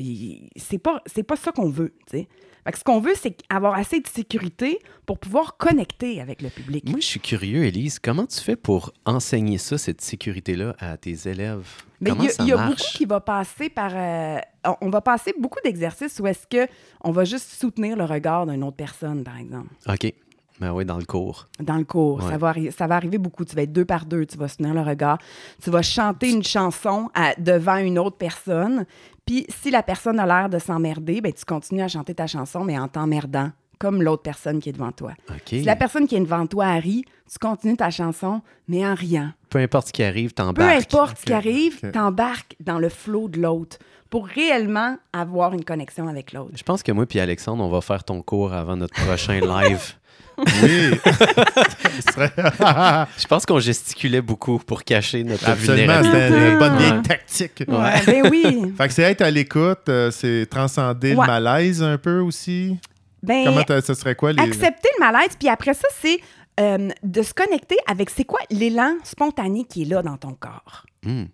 Speaker 4: C'est pas, c'est pas ça qu'on veut. tu sais. Fait que ce qu'on veut, c'est avoir assez de sécurité pour pouvoir connecter avec le public.
Speaker 1: Moi, je suis curieux, Élise. Comment tu fais pour enseigner ça, cette sécurité-là, à tes élèves?
Speaker 4: Mais il y a, y a beaucoup qui va passer par. euh, on- va passer beaucoup d'exercices où est-ce que on va juste soutenir le regard d'une autre personne, par exemple,
Speaker 1: OK. Ben oui, dans le cours.
Speaker 4: dans le cours.
Speaker 1: Ouais.
Speaker 4: Ça, va arri- ça va arriver beaucoup. Tu vas être deux par deux, tu vas soutenir le regard. Tu vas chanter une chanson à- devant une autre personne. Puis si la personne a l'air de s'emmerder, ben, tu continues à chanter ta chanson, mais en t'emmerdant, comme l'autre personne qui est devant toi. Si la personne qui est devant toi rit, tu continues ta chanson, mais en riant.
Speaker 1: Peu importe ce qui arrive,
Speaker 4: Peu
Speaker 1: t'embarques.
Speaker 4: importe ce qui arrive, t'embarques dans le flot de l'autre pour réellement avoir une connexion avec l'autre.
Speaker 1: Je pense que moi puis Alexandre, on va faire ton cours avant notre prochain [laughs] live.
Speaker 2: Oui. [laughs]
Speaker 1: Je pense qu'on gesticulait beaucoup pour cacher notre
Speaker 2: Absolument,
Speaker 1: vulnérabilité.
Speaker 2: c'était une bonne
Speaker 4: Ouais.
Speaker 2: tactique.
Speaker 4: Ouais, ben oui. [laughs]
Speaker 2: Fait que c'est être à l'écoute, euh, c'est transcender
Speaker 4: Ouais.
Speaker 2: le malaise un peu aussi.
Speaker 4: Ben,
Speaker 2: Comment ce serait quoi les.
Speaker 4: accepter le malaise, puis après ça, c'est euh, de se connecter avec c'est quoi l'élan spontané qui est là dans ton corps.
Speaker 1: Hmm.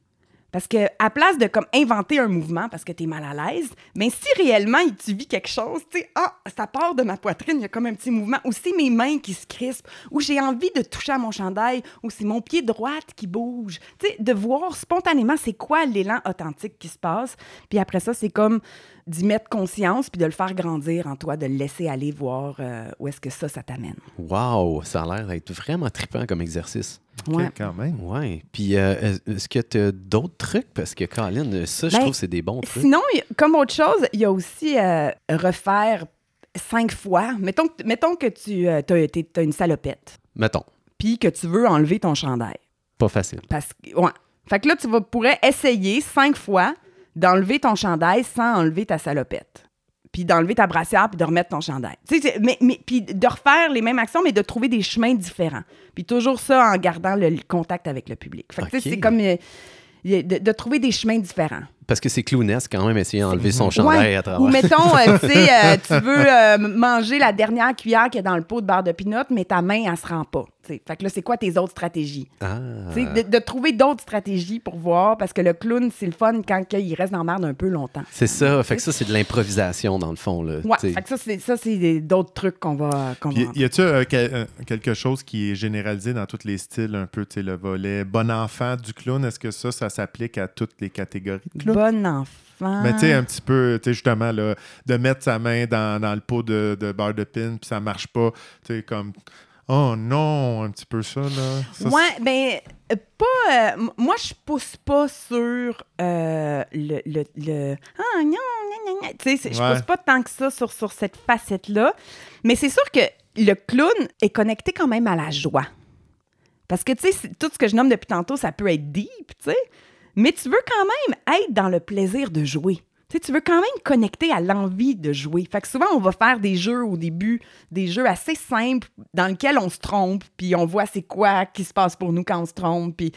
Speaker 4: Parce que à place de comme inventer un mouvement parce que tu es mal à l'aise, mais si réellement tu vis quelque chose, tu sais, ah, ça part de ma poitrine, il y a comme un petit mouvement, ou c'est mes mains qui se crispent, ou j'ai envie de toucher à mon chandail, ou c'est mon pied droit qui bouge. Tu sais, de voir spontanément c'est quoi l'élan authentique qui se passe. Puis après ça, c'est comme d'y mettre conscience puis de le faire grandir en toi, de le laisser aller voir euh, où est-ce que ça, ça t'amène.
Speaker 1: Wow, ça a l'air d'être vraiment trippant comme exercice.
Speaker 2: Ok,
Speaker 4: Ouais.
Speaker 2: quand même.
Speaker 1: Ouais. Puis, euh, est-ce que tu as d'autres trucs? Parce que, Colin, ça, je
Speaker 4: Ben,
Speaker 1: trouve que c'est des bons trucs.
Speaker 4: Sinon, comme autre chose, il y a aussi euh, refaire cinq fois. Mettons, que- mettons que tu as une salopette,
Speaker 1: Mettons,
Speaker 4: puis que tu veux enlever ton chandail.
Speaker 1: pas facile.
Speaker 4: Parce que, ouais. Fait que là, tu vas, pourrais essayer cinq fois d'enlever ton chandail sans enlever ta salopette. Puis d'enlever ta brassière, puis de remettre ton chandail. Tu sais, mais, mais, puis de refaire les mêmes actions, mais de trouver des chemins différents. Puis toujours ça en gardant le, le contact avec le public. Fait que, tu sais, c'est comme euh, de, de trouver des chemins différents.
Speaker 1: Parce que c'est clownesque quand même essayer d'enlever son chandail
Speaker 4: Ouais.
Speaker 1: à travers.
Speaker 4: Ou mettons, euh, tu sais, euh, [laughs] tu veux euh, manger la dernière cuillère qu'il y a dans le pot de beurre de pinot, mais ta main, elle se rend pas. Fait que là, c'est quoi tes autres stratégies?
Speaker 1: Ah.
Speaker 4: De, de trouver d'autres stratégies pour voir, parce que le clown, c'est le fun quand il reste dans la merde un peu longtemps.
Speaker 1: C'est ça. Fait que ça, c'est de l'improvisation, dans le fond. Là,
Speaker 4: Ouais, fait que ça, c'est, ça, c'est des- d'autres trucs qu'on va,
Speaker 2: y a-tu euh, que- euh, quelque chose qui est généralisé dans tous les styles, un peu, tu sais, le volet bon enfant du clown? Est-ce que ça, ça s'applique à toutes les catégories de clown?
Speaker 4: Bon enfant.
Speaker 2: Mais tu sais, un petit peu, tu sais, justement, là, de mettre sa main dans, dans le pot de, de beurre de pin, puis ça marche pas, tu sais, comme, oh non, un petit peu ça, là. Ça,
Speaker 4: ouais, ben, euh, pas. euh, moi, je pousse pas sur euh, le, le, le- Ah, non, non, non, non. Tu sais, je
Speaker 2: Ouais.
Speaker 4: pousse pas tant que ça sur, sur cette facette-là. Mais c'est sûr que le clown est connecté quand même à la joie. Parce que, tu sais, tout ce que je nomme depuis tantôt, ça peut être deep, tu sais. Mais tu veux quand même être dans le plaisir de jouer. Tu sais, veux quand même connecter à l'envie de jouer. Fait que souvent, on va faire des jeux au début, des jeux assez simples dans lesquels on se trompe, puis on voit c'est quoi qui se passe pour nous quand on se trompe, puis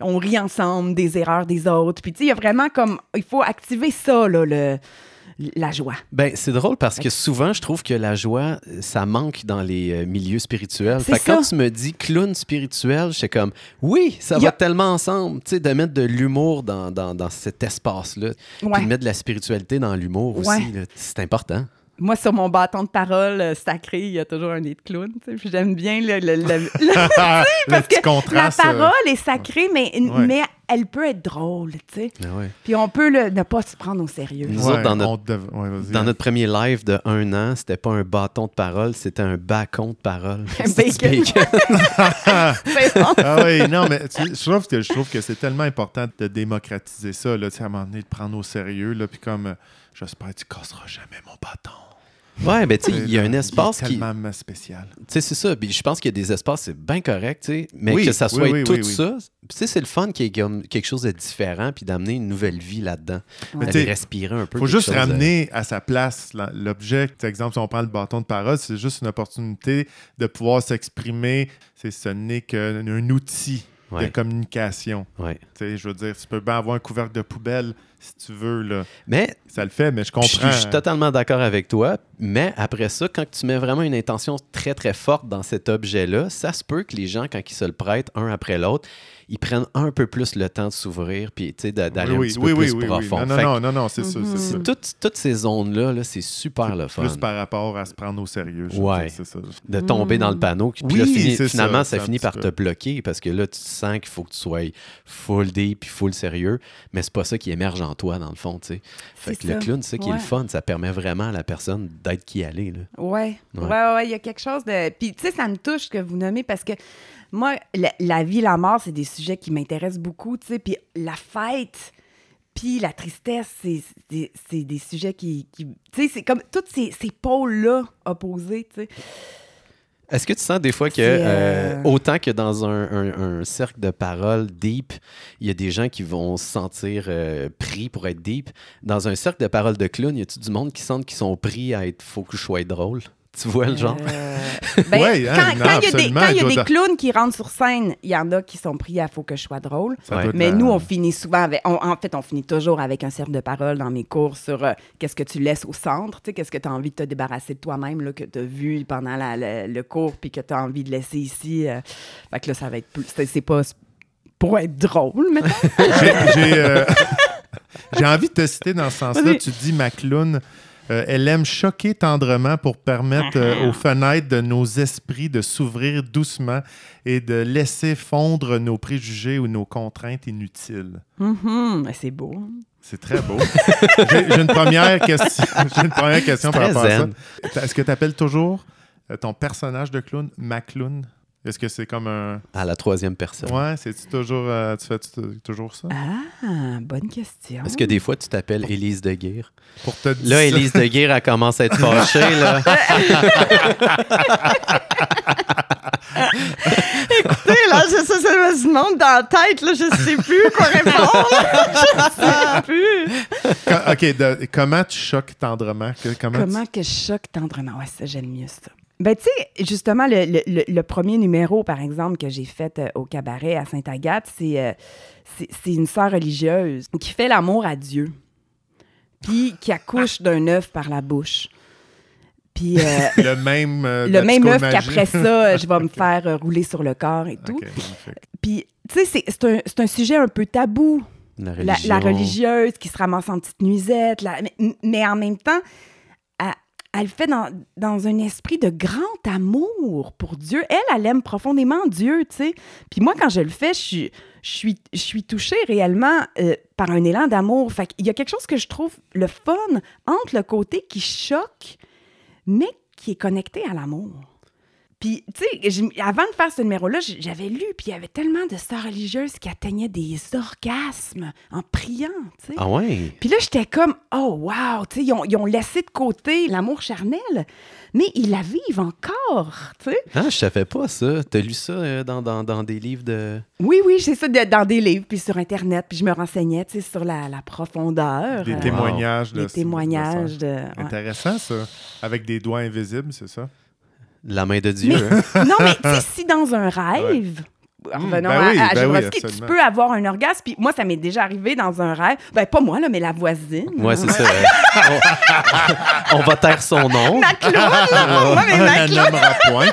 Speaker 4: on rit ensemble des erreurs des autres. Puis tu sais, il y a vraiment comme... Il faut activer ça, là, le, la joie.
Speaker 1: Ben, c'est drôle parce que souvent, je trouve que la joie, ça manque dans les euh, milieux spirituels. Fait que quand
Speaker 4: ça.
Speaker 1: tu me dis clown spirituel, j'étais comme, oui, ça va
Speaker 4: a-
Speaker 1: tellement ensemble. Tu sais, de mettre de l'humour dans, dans, dans cet espace-là. Puis de mettre de la spiritualité dans l'humour aussi.
Speaker 4: Ouais.
Speaker 1: C'est important.
Speaker 4: Moi, sur mon bâton de parole euh, sacré, il y a toujours un nez de clown. Puis j'aime bien le, le- le- le- [laughs]
Speaker 2: le
Speaker 4: parce
Speaker 2: petit
Speaker 4: que
Speaker 2: contraste.
Speaker 4: la
Speaker 2: euh,
Speaker 4: parole est sacrée, mais,
Speaker 2: Ouais.
Speaker 4: mais elle peut être drôle, tu sais.
Speaker 1: Ouais.
Speaker 4: Puis on peut le- ne pas se prendre au sérieux.
Speaker 1: Nous
Speaker 2: ouais,
Speaker 1: autres, dans notre-
Speaker 2: on dev- ouais, vas-y.
Speaker 1: Dans notre premier live de un an, c'était pas un bâton de parole, c'était un bâton de parole.
Speaker 4: Un bacon. [laughs]
Speaker 2: Ah oui, non, mais tu sais, je trouve que, je trouve que c'est tellement important de démocratiser ça, là, tu sais, à un moment donné, de prendre au sérieux, là, puis comme, euh, j'espère que tu casseras jamais mon bâton.
Speaker 1: Ouais, ben tu sais, il y a un espace qui.
Speaker 2: tellement spécial.
Speaker 1: Tu sais, c'est ça. Puis je pense qu'il y a des espaces, c'est bien correct, tu sais. Mais
Speaker 2: Oui,
Speaker 1: que ça soit
Speaker 2: oui,
Speaker 1: tout
Speaker 2: oui,
Speaker 1: ça, tu sais, c'est le fun qu'il y ait quelque chose de différent puis d'amener une nouvelle vie là-dedans.
Speaker 4: Ouais.
Speaker 2: T'sais,
Speaker 1: respirer un peu.
Speaker 2: faut juste
Speaker 1: chose, euh,
Speaker 2: ramener à sa place la- l'objet. Par exemple, si on prend le bâton de parole, c'est juste une opportunité de pouvoir s'exprimer. C'est ce n'est qu'un un outil
Speaker 1: euh, Ouais,
Speaker 2: de communication.
Speaker 1: ouais.
Speaker 2: Tu sais, je veux dire, tu peux bien avoir un couvercle de poubelle si tu veux, là.
Speaker 1: Mais
Speaker 2: Ça le fait, mais je comprends.
Speaker 1: je suis totalement d'accord avec toi. Mais après ça, quand tu mets vraiment une intention très, très forte dans cet objet-là, ça se peut que les gens, quand ils se le prêtent un après l'autre, ils prennent un peu plus le temps de s'ouvrir puis tu sais, de- d'aller
Speaker 2: oui,
Speaker 1: un petit
Speaker 2: oui,
Speaker 1: peu
Speaker 2: oui,
Speaker 1: plus
Speaker 2: oui, oui.
Speaker 1: profond.
Speaker 2: Non, non, non, non, non, c'est ça,
Speaker 4: Mhm.
Speaker 2: ça.
Speaker 1: toutes, toutes ces zones-là, là, c'est super le fun.
Speaker 2: Plus par rapport à se prendre au sérieux. je
Speaker 1: Ouais.
Speaker 2: dire, c'est ça.
Speaker 1: de tomber dans le panneau. Puis
Speaker 2: Oui,
Speaker 1: là, fini- finalement,
Speaker 2: ça,
Speaker 1: finit par
Speaker 2: peu.
Speaker 1: te bloquer parce que là, tu sens qu'il faut que tu sois full deep puis full sérieux. Mais c'est pas ça qui émerge en toi, dans le fond, tu sais. Fait que le clown, c'est ça qui est le fun. Ça permet vraiment à la personne d'être qui elle est. Là.
Speaker 4: Ouais.
Speaker 1: Ouais.
Speaker 4: Ouais, il y a quelque chose de. Puis, tu sais, ça me touche ce que vous nommez parce que moi, la, la vie, la mort, c'est des sujets qui m'intéressent beaucoup, tu sais. Puis, la fête, puis la tristesse, c'est c'est des sujets qui. qui- tu sais, c'est comme tous ces, ces pôles-là opposés, tu sais.
Speaker 1: Est-ce que tu sens des fois que,
Speaker 4: euh,
Speaker 1: euh, autant que dans un, un- un cercle de parole deep, il y a des gens qui vont se sentir euh, pris pour être deep, dans un cercle de parole de clown, y a-tu du monde qui sentent qu'ils sont pris à être faut que je sois drôle? Tu vois le genre?
Speaker 4: Euh, ben,
Speaker 2: Ouais, hein,
Speaker 4: quand il y a des, quand y a clowns qui rentrent sur scène, il y en a qui sont pris à faut que je sois drôle.
Speaker 1: Ouais.
Speaker 4: Mais nous, on finit souvent avec. on- en fait, on finit toujours avec un cercle de parole dans mes cours sur euh, qu'est-ce que tu laisses au centre, tu sais, qu'est-ce que tu as envie de te débarrasser de toi-même, là, que tu as vu pendant la- la- le cours, puis que tu as envie de laisser ici. euh. Fait que là, ça va être plus. C'est pas pour être drôle, mais
Speaker 2: J'ai- J'ai euh, [laughs] j'ai envie de te citer dans ce sens-là. Tu dis, ma clown, euh, elle aime choquer tendrement pour permettre euh, aux fenêtres de nos esprits de s'ouvrir doucement et de laisser fondre nos préjugés ou nos contraintes inutiles.
Speaker 4: Mhm, c'est beau.
Speaker 2: C'est très beau. [laughs] J'ai une première question. [laughs] J'ai une première question par rapport à ça. Est-ce que tu appelles toujours euh, ton personnage de clown ma clown? Est-ce que c'est comme un.
Speaker 1: À la troisième personne.
Speaker 2: Ouais, c'est-tu toujours. euh, tu fais toujours ça?
Speaker 4: Ah, bonne question.
Speaker 1: Est-ce que des fois, tu t'appelles Élise de Guire?
Speaker 2: Pour te dire
Speaker 1: Là. Élise de Guire, elle commence à être fâchée, là. [laughs]
Speaker 4: Écoutez, là, je, ça, ça me se monte dans la tête, là, je sais plus quoi répondre. [laughs] je sais plus.
Speaker 2: Co- OK, de- comment tu choques tendrement? Que- comment tu-
Speaker 4: Comment que je choque tendrement? Ouais, ça, j'aime mieux ça. Ben, tu sais, justement, le, le- le- le premier numéro, par exemple, que j'ai fait euh, au cabaret à Sainte-Agathe, c'est euh, c'est- c'est une sœur religieuse qui fait l'amour à Dieu, puis qui accouche d'un œuf par la bouche. Puis euh, [laughs]
Speaker 2: Le même. euh,
Speaker 4: le même œuf qu'après ça, je vais me [laughs] faire euh, rouler sur le corps et tout. Puis, tu sais, c'est- c'est un, c'est un sujet un peu tabou.
Speaker 1: La
Speaker 4: La, la religieuse qui se ramasse en petite nuisette. la- mais, mais en même temps, elle, le fait dans, dans un esprit de grand amour pour Dieu. Elle, elle aime profondément Dieu, tu sais. Puis moi, quand je le fais, je suis, je suis, je suis touchée réellement euh, par un élan d'amour. Fait qu'il y a quelque chose que je trouve le fun entre le côté qui choque, mais qui est connecté à l'amour. Puis, tu sais, avant de faire ce numéro-là, j'avais lu, puis il y avait tellement de sœurs religieuses qui atteignaient des orgasmes en priant, tu sais.
Speaker 1: Ah ouais?
Speaker 4: Puis là, j'étais comme, oh, wow, tu sais, ils ont, ils ont laissé de côté l'amour charnel, mais ils la vivent encore, tu sais.
Speaker 1: Ah, je savais pas ça. T'as lu ça euh, dans, dans, dans des livres de...
Speaker 4: Oui, oui, j'ai ça de- dans des livres, puis sur Internet, puis je me renseignais, tu sais, sur la, la profondeur.
Speaker 2: Des
Speaker 4: euh,
Speaker 2: témoignages. de-
Speaker 4: les
Speaker 2: de
Speaker 4: témoignages de... ouais.
Speaker 2: Intéressant, ça. Avec des doigts invisibles, c'est ça?
Speaker 1: La main de Dieu. hein? [laughs]
Speaker 4: Non, mais tu sais, [laughs] si dans un rêve, revenons
Speaker 2: ben
Speaker 4: à,
Speaker 2: oui,
Speaker 4: à
Speaker 2: ben oui,
Speaker 4: tu peux avoir un orgasme. Puis moi, ça m'est déjà arrivé dans un rêve. Ben, pas moi, là, mais la voisine.
Speaker 1: Ouais, c'est ça. on, [laughs] on va taire son nom.
Speaker 4: Ma clown, là. Mais
Speaker 2: On
Speaker 4: ma.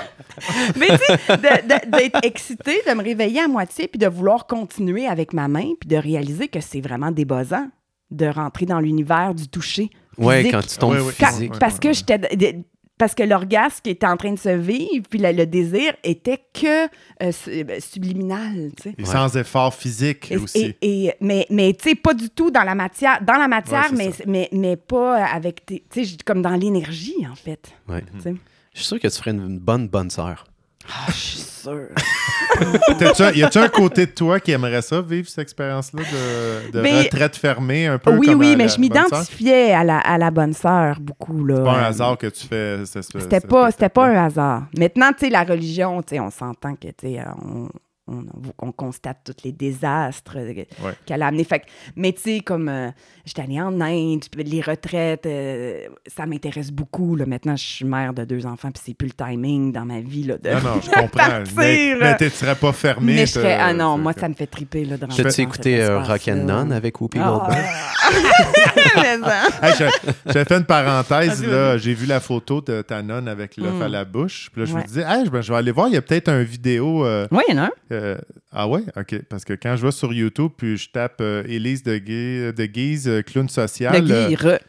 Speaker 4: Mais tu sais, d'être excitée, de me réveiller à moitié, puis de vouloir continuer avec ma main, puis de réaliser que c'est vraiment débossant de rentrer dans l'univers du toucher.
Speaker 1: Ouais,
Speaker 4: physique.
Speaker 1: quand tu tombes
Speaker 2: Ouais,
Speaker 1: physique.
Speaker 4: parce
Speaker 2: ouais,
Speaker 4: que
Speaker 2: ouais.
Speaker 4: j'étais parce que l'orgasme qui était en train de se vivre, puis le, le désir était que euh, euh, subliminal, tu sais.
Speaker 2: Et
Speaker 1: Ouais.
Speaker 2: sans effort physique
Speaker 4: Et-
Speaker 2: aussi.
Speaker 4: et- et- mais mais tu sais, pas du tout dans la matière, dans la matière,
Speaker 2: Ouais,
Speaker 4: mais, mais, mais pas avec, tes- tu sais, comme dans l'énergie, en fait.
Speaker 1: Ouais. Je suis sûr que tu ferais une bonne bonne sœur.
Speaker 4: Ah, je suis. [laughs]
Speaker 2: T'as-tu- Y a-tu un côté de toi qui aimerait ça, vivre cette expérience-là de, de
Speaker 4: Mais-
Speaker 2: retraite fermée, un peu
Speaker 4: Oui,
Speaker 2: comme
Speaker 4: oui,
Speaker 2: à
Speaker 4: mais
Speaker 2: la
Speaker 4: je m'identifiais à la, à la bonne sœur beaucoup. là.
Speaker 2: C'est pas un
Speaker 4: Euh,
Speaker 2: hasard que tu fais.
Speaker 4: C'était pas, c'était pas un hasard. Maintenant, tu sais, la religion, tu sais, on s'entend que, tu sais, euh, on, on, on constate tous les désastres euh,
Speaker 2: Ouais.
Speaker 4: qu'elle a amenés. Fait que- mais tu sais, comme euh, j'étais allée en Inde, les retraites, euh, ça m'intéresse beaucoup. Là. Maintenant, je suis mère de deux enfants, puis c'est plus le timing dans ma vie. Là, de...
Speaker 2: Non, non, je [laughs] comprends.
Speaker 4: Partir,
Speaker 2: mais mais tu serais pas fermé.
Speaker 4: Mais je serais-
Speaker 2: t'as-
Speaker 4: ah non, moi, ça me fait triper. Là, de
Speaker 1: T'as-tu
Speaker 4: dans
Speaker 1: écouté euh,
Speaker 4: espace-là.
Speaker 1: Rock'n'None avec Whoopi
Speaker 4: Ah.
Speaker 1: Goldberg? [laughs] [laughs]
Speaker 2: Hey, je- J'avais fait une parenthèse, là. J'ai vu la photo de ta nonne avec l'œuf
Speaker 4: Mm.
Speaker 2: à la bouche. Puis là, je
Speaker 4: Ouais.
Speaker 2: me disais, hey, ben, je vais aller voir, il y a peut-être une vidéo. euh,
Speaker 4: Oui, il y en a un.
Speaker 2: Euh, ah ouais? OK. Parce que quand je vais sur YouTube, puis je tape euh, Élise de, de Guise, euh, clown social.
Speaker 4: De
Speaker 2: euh,
Speaker 4: Guire.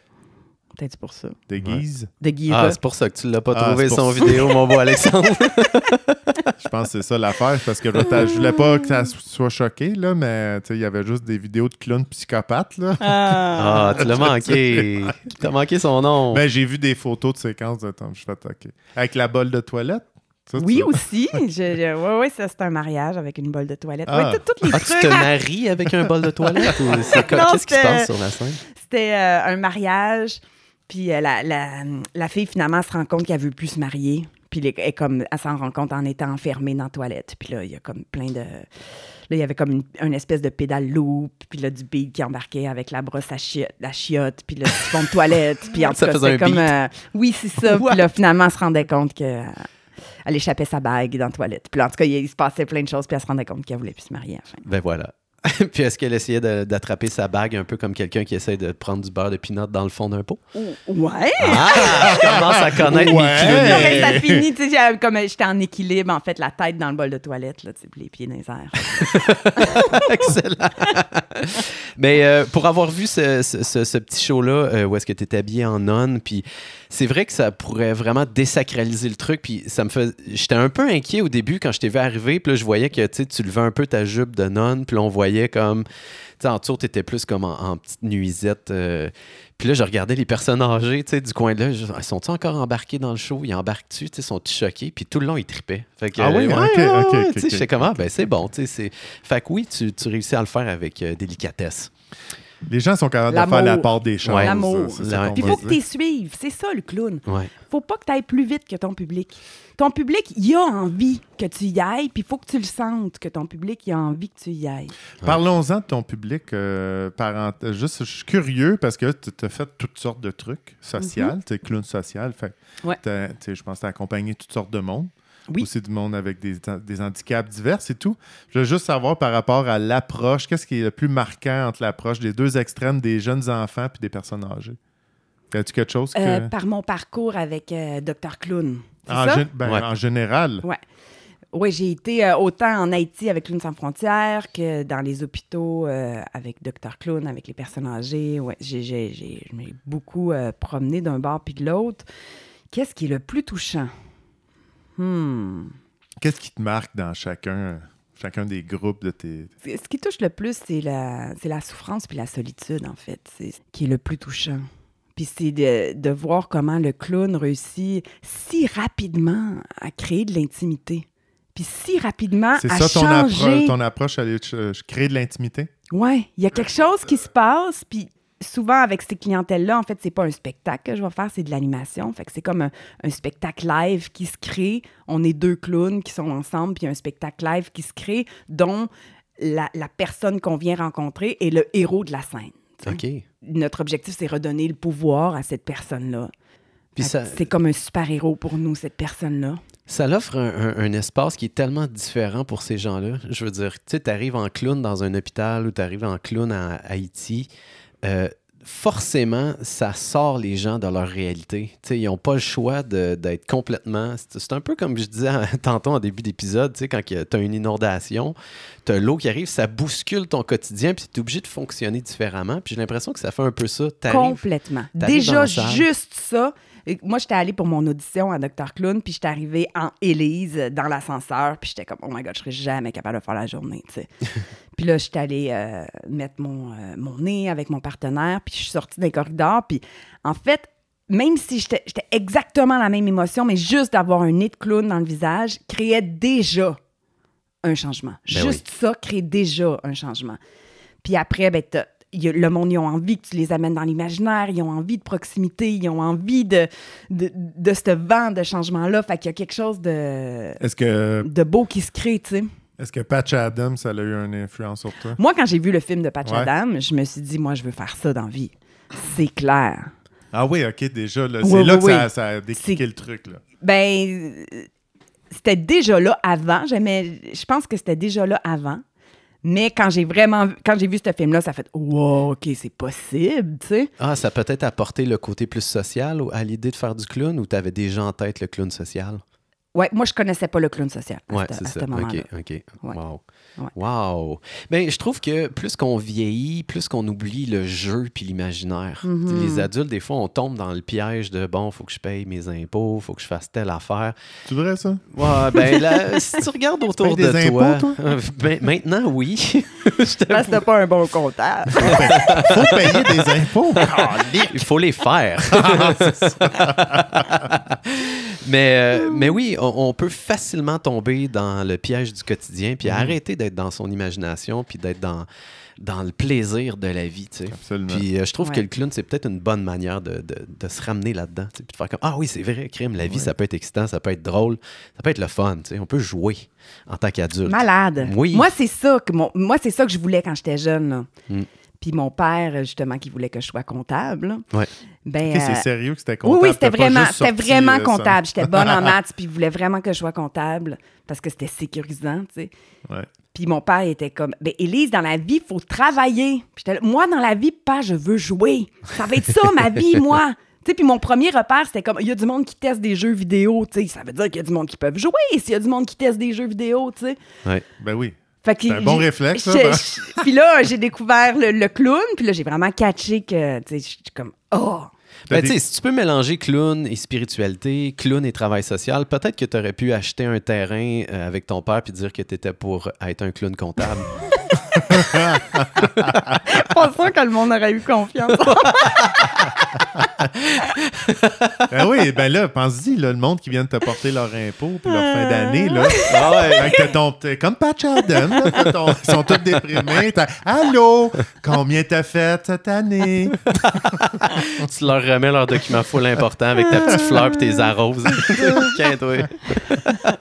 Speaker 4: Peut-être pour ça.
Speaker 2: de Guise?
Speaker 4: De Guire.
Speaker 1: Ah, c'est pour ça que tu l'as pas
Speaker 2: Ah,
Speaker 1: trouvé son
Speaker 2: ça.
Speaker 1: vidéo, mon beau [laughs] Alexandre.
Speaker 2: Je pense que c'est ça l'affaire. Parce que je, voulais pas que ça soit choqué, là, mais tu sais, il y avait juste des vidéos de clowns psychopathes. Là.
Speaker 1: Ah, tu l'as manqué. [laughs] T'as manqué son nom.
Speaker 2: Ben, j'ai vu des photos de séquences de temps. Je fais OK. Avec la bolle de toilette. Ça,
Speaker 4: Oui, aussi. [laughs] Je- ouais, ça, c'est un mariage avec une bolle de toilette.
Speaker 2: Ah.
Speaker 4: Ouais, tout- tous les
Speaker 1: Ah, tu te maries avec un bol de toilette? [laughs] ou c'est Qu'est-ce qui se passe sur la scène?
Speaker 4: C'était euh, un mariage, puis euh, la, la, la fille, finalement, se rend compte qu'elle veut plus se marier. Puis elle, est comme, elle s'en rend compte en étant enfermée dans la toilette. Puis là, il y a comme plein de... Là, il y avait comme une, une espèce de pédale loop, puis là, du beat qui embarquait avec la brosse à chiotte, la chiotte, puis le siphon de toilette. Puis en tout
Speaker 1: Ça
Speaker 4: cas,
Speaker 1: faisait
Speaker 4: c'était comme... euh, oui, c'est ça. Puis là, finalement, elle se rendait compte que... elle échappait sa bague dans la toilette. Puis en tout cas, il, se passait plein de choses, puis elle se rendait compte qu'elle voulait plus se marier à.
Speaker 1: Ben voilà. [laughs] Puis est-ce qu'elle essayait d'attraper sa bague un peu comme quelqu'un qui essaie de prendre du beurre de pinot dans le fond d'un pot?
Speaker 4: Ouais!
Speaker 1: Ah! Je commence à connaître
Speaker 2: Ouais.
Speaker 1: mes clowns.
Speaker 4: Non, mais ça finit, tu sais, comme j'étais en équilibre, en fait, la tête dans le bol de toilette, là, les pieds dans les airs. [laughs]
Speaker 1: Excellent. Mais euh, pour avoir vu ce, ce- ce- ce petit show-là, euh, où est-ce que tu es habillé en nonne, puis c'est vrai que ça pourrait vraiment désacraliser le truc, puis ça me fait... J'étais un peu inquiet au début quand je t'ai vu arriver, puis là, je voyais que tu levais un peu ta jupe de nonne, puis là, on voyait comme... Tu sais, en dessous, tu étais plus comme en, en petite nuisette. euh, puis là, je regardais les personnes âgées, tu sais, du coin de là. Je, ils sont-ils encore embarqués dans le show? Ils embarquent-tu? Tu sais, sont-ils choqués? Puis tout le long, ils tripaient. Fait que,
Speaker 2: Ah oui? Ok,
Speaker 1: ouais,
Speaker 2: ok,
Speaker 1: ouais,
Speaker 2: ok,
Speaker 1: tu sais,
Speaker 2: ok.
Speaker 1: j'étais comme, ah, ben c'est bon, tu sais. Fait que oui, tu, tu réussis à le faire avec euh, délicatesse.
Speaker 2: Les gens sont capables de faire la part des choses.
Speaker 1: Ouais.
Speaker 4: L'amour. Il faut que tu suives, c'est ça le clown.
Speaker 1: Ouais.
Speaker 4: Faut pas que tu ailles plus vite que ton public. Ton public, il a envie que tu y ailles, puis il faut que tu le sentes, que ton public, il a envie que tu y ailles.
Speaker 2: Parlons-en de ton public. euh, parent- Juste, je suis curieux parce que tu as fait toutes sortes de trucs sociaux. Tu es clown social. Fait,
Speaker 4: Mhm.
Speaker 2: Je pense que tu as accompagné toutes sortes de monde.
Speaker 4: Oui.
Speaker 2: Aussi du monde avec des, des handicaps divers et tout. Je veux juste savoir par rapport à l'approche, qu'est-ce qui est le plus marquant entre l'approche des deux extrêmes des jeunes enfants puis des personnes âgées? As-tu quelque chose que.
Speaker 4: Euh, par mon parcours avec euh, Dr. Clown.
Speaker 2: En,
Speaker 4: ça?
Speaker 2: ben,
Speaker 1: Ouais.
Speaker 2: en général.
Speaker 4: Ouais. Oui, j'ai été euh, autant en Haïti avec Clown sans frontières que dans les hôpitaux euh, avec Dr. Clown, avec les personnes âgées. Ouais, j'ai, j'ai, j'ai- je m'ai beaucoup euh, promené d'un bord puis de l'autre. Qu'est-ce qui est le plus touchant? Hmm.
Speaker 2: Qu'est-ce qui te marque dans chacun, chacun des groupes de tes.
Speaker 4: Ce qui touche le plus, c'est la, c'est la souffrance puis la solitude, en fait. C'est ce qui est le plus touchant. Puis c'est de, de voir comment le clown réussit si rapidement à créer de l'intimité. Puis si rapidement
Speaker 2: C'est
Speaker 4: à
Speaker 2: ça ton,
Speaker 4: changer.
Speaker 2: appro- ton approche, aller créer de l'intimité?
Speaker 4: Ouais, il y a quelque chose qui se passe, puis souvent avec ces clientèles-là, en fait, c'est pas un spectacle que je vais faire, c'est de l'animation. Fait que c'est comme un, un spectacle live qui se crée. On est deux clowns qui sont ensemble, puis il y a un spectacle live qui se crée, dont la, la personne qu'on vient rencontrer est le héros de la scène. Notre objectif, c'est redonner le pouvoir à cette personne-là.
Speaker 1: Ça,
Speaker 4: C'est comme un super-héros pour nous, cette personne-là.
Speaker 1: Ça l'offre un, un- un espace qui est tellement différent pour ces gens-là. Je veux dire, tu sais, tu arrives en clown dans un hôpital ou tu arrives en clown à Haïti. Euh, forcément, ça sort les gens de leur réalité. Tu sais, ils n'ont pas le choix d'être complètement. C'est un peu comme je disais [laughs] tantôt en début d'épisode, quand tu as une inondation, tu as l'eau qui arrive, ça bouscule ton quotidien, puis tu es obligé de fonctionner différemment. Puis j'ai l'impression que ça fait un peu ça.
Speaker 4: Complètement. Déjà, juste ça. Et Moi, j'étais allée pour mon audition à Dr. Clown, puis j'étais arrivée en Élise dans l'ascenseur, puis j'étais comme, oh my god, je serais jamais capable de faire la journée, tu sais. [laughs] puis là, j'étais allée euh, mettre mon, euh, mon nez avec mon partenaire, puis je suis sortie d'un corridor, puis en fait, même si j'étais exactement la même émotion, mais juste d'avoir un nez de clown dans le visage créait déjà un changement.
Speaker 1: Ben
Speaker 4: juste ça crée déjà un changement. Puis après, ben, y le monde, ils ont envie que tu les amènes dans l'imaginaire, ils ont envie de proximité, ils ont envie de, de, de ce vent de changement-là. Fait qu'il y a quelque chose de,
Speaker 2: Est-ce que,
Speaker 4: de beau qui se crée, tu sais.
Speaker 2: est-ce que Patch Adams, ça a eu une influence sur toi?
Speaker 4: Moi, quand j'ai vu le film de Patch
Speaker 2: Ouais.
Speaker 4: Adam, je me suis dit, moi, je veux faire ça dans la vie. C'est clair.
Speaker 2: Ah oui, OK, déjà, là,
Speaker 4: Oui,
Speaker 2: c'est là
Speaker 4: oui,
Speaker 2: que
Speaker 4: oui.
Speaker 2: ça, ça a décliqué le truc. Là.
Speaker 4: Ben, c'était déjà là avant. J'aimais, je pense que c'était déjà là avant. Mais quand j'ai vraiment, vu- quand j'ai vu ce film-là, ça fait, wow, ok, c'est possible, tu sais.
Speaker 1: Ah, ça peut-être apporté le côté plus social à l'idée de faire du clown ou tu avais déjà en tête le clown social?
Speaker 4: Ouais, moi, je connaissais pas le clown social à
Speaker 1: Ouais,
Speaker 4: ce-
Speaker 1: c'est
Speaker 4: à
Speaker 1: ça.
Speaker 4: ce moment-là.
Speaker 1: OK, OK.
Speaker 4: Ouais.
Speaker 1: Wow.
Speaker 4: Ouais.
Speaker 1: Wow. Ben, je trouve que plus qu'on vieillit, plus qu'on oublie le jeu puis l'imaginaire.
Speaker 4: Mhm.
Speaker 1: Les adultes, des fois, on tombe dans le piège de bon, faut que je paye mes impôts, faut que je fasse telle affaire.
Speaker 2: Tu voudrais ça?
Speaker 1: Ouais, ben là, [laughs] si tu regardes autour de
Speaker 2: des
Speaker 1: toi.
Speaker 2: impôts, toi?
Speaker 1: euh, ben, maintenant, oui. [laughs]
Speaker 4: Que t'as pas un bon comptable.
Speaker 2: faut payer des impôts.
Speaker 1: Il faut les faire. [laughs] mais, euh, mais oui, on, on peut facilement tomber dans le piège du quotidien, puis arrêter d'être dans son imagination, puis d'être dans, dans le plaisir de la vie. tu sais.
Speaker 2: Absolument.
Speaker 1: Puis euh, je trouve
Speaker 4: Ouais.
Speaker 1: que le clown, c'est peut-être une bonne manière de, de- de se ramener là-dedans. tu sais, Puis de faire comme Ah oui, c'est vrai, crime, la vie, ça peut être excitant, ça peut être drôle, ça peut être le fun. tu sais, On peut jouer en tant qu'adulte.
Speaker 4: Malade.
Speaker 1: Oui.
Speaker 4: Moi, c'est ça que mon- moi, c'est ça que je voulais quand j'étais jeune. là.
Speaker 1: Mm.
Speaker 4: Puis mon père, justement, qui voulait que je sois comptable.
Speaker 1: Ouais.
Speaker 4: Ben,
Speaker 2: c'est
Speaker 4: euh,
Speaker 2: sérieux que c'était
Speaker 4: Oui,
Speaker 2: comptable?
Speaker 4: oui, c'était vraiment,
Speaker 2: juste
Speaker 4: c'était
Speaker 2: sorti,
Speaker 4: vraiment
Speaker 2: euh,
Speaker 4: comptable. J'étais bonne en [laughs] maths, puis il voulait vraiment que je sois comptable parce que c'était sécurisant, tu sais.
Speaker 2: Ouais.
Speaker 4: Puis mon père était comme, ben Élise, dans la vie, il faut travailler. Puis moi, dans la vie, pas, je veux jouer. Ça va être ça, ma vie, [laughs] moi. Tu sais, puis mon premier repère, c'était comme, il y a du monde qui teste des jeux vidéo, tu sais. Ça veut dire qu'il y a du monde qui peuvent jouer s'il y a du monde qui teste des jeux vidéo, tu sais.
Speaker 1: Ouais.
Speaker 2: Ben oui.
Speaker 4: Fait que
Speaker 2: C'est un bon réflexe, ça, ben.
Speaker 4: j'ai- [laughs] Puis là, j'ai découvert le, le clown, puis là, j'ai vraiment catché que, tu sais, je suis comme, oh!
Speaker 1: Ben,
Speaker 2: des-
Speaker 1: tu sais, si tu peux mélanger clown et spiritualité, clown et travail social, peut-être que tu aurais pu acheter un terrain euh, avec ton père puis dire que tu étais pour être un clown comptable. [laughs] [laughs]
Speaker 4: Pas sûr que le monde aurait eu confiance. [laughs]
Speaker 2: Ben oui, ben là, pense-y, là, le monde qui vient de te porter leur impôt puis leur fin d'année, là.
Speaker 1: Ah
Speaker 2: Fait que t'as ton- t'es comme Patch Adam, là, t'as ton- ils sont tous déprimés. T'as, Allô, combien t'as fait cette année? [laughs]
Speaker 1: tu leur remets leur document full important avec ta petite fleur puis tes arroses. Tiens, toi.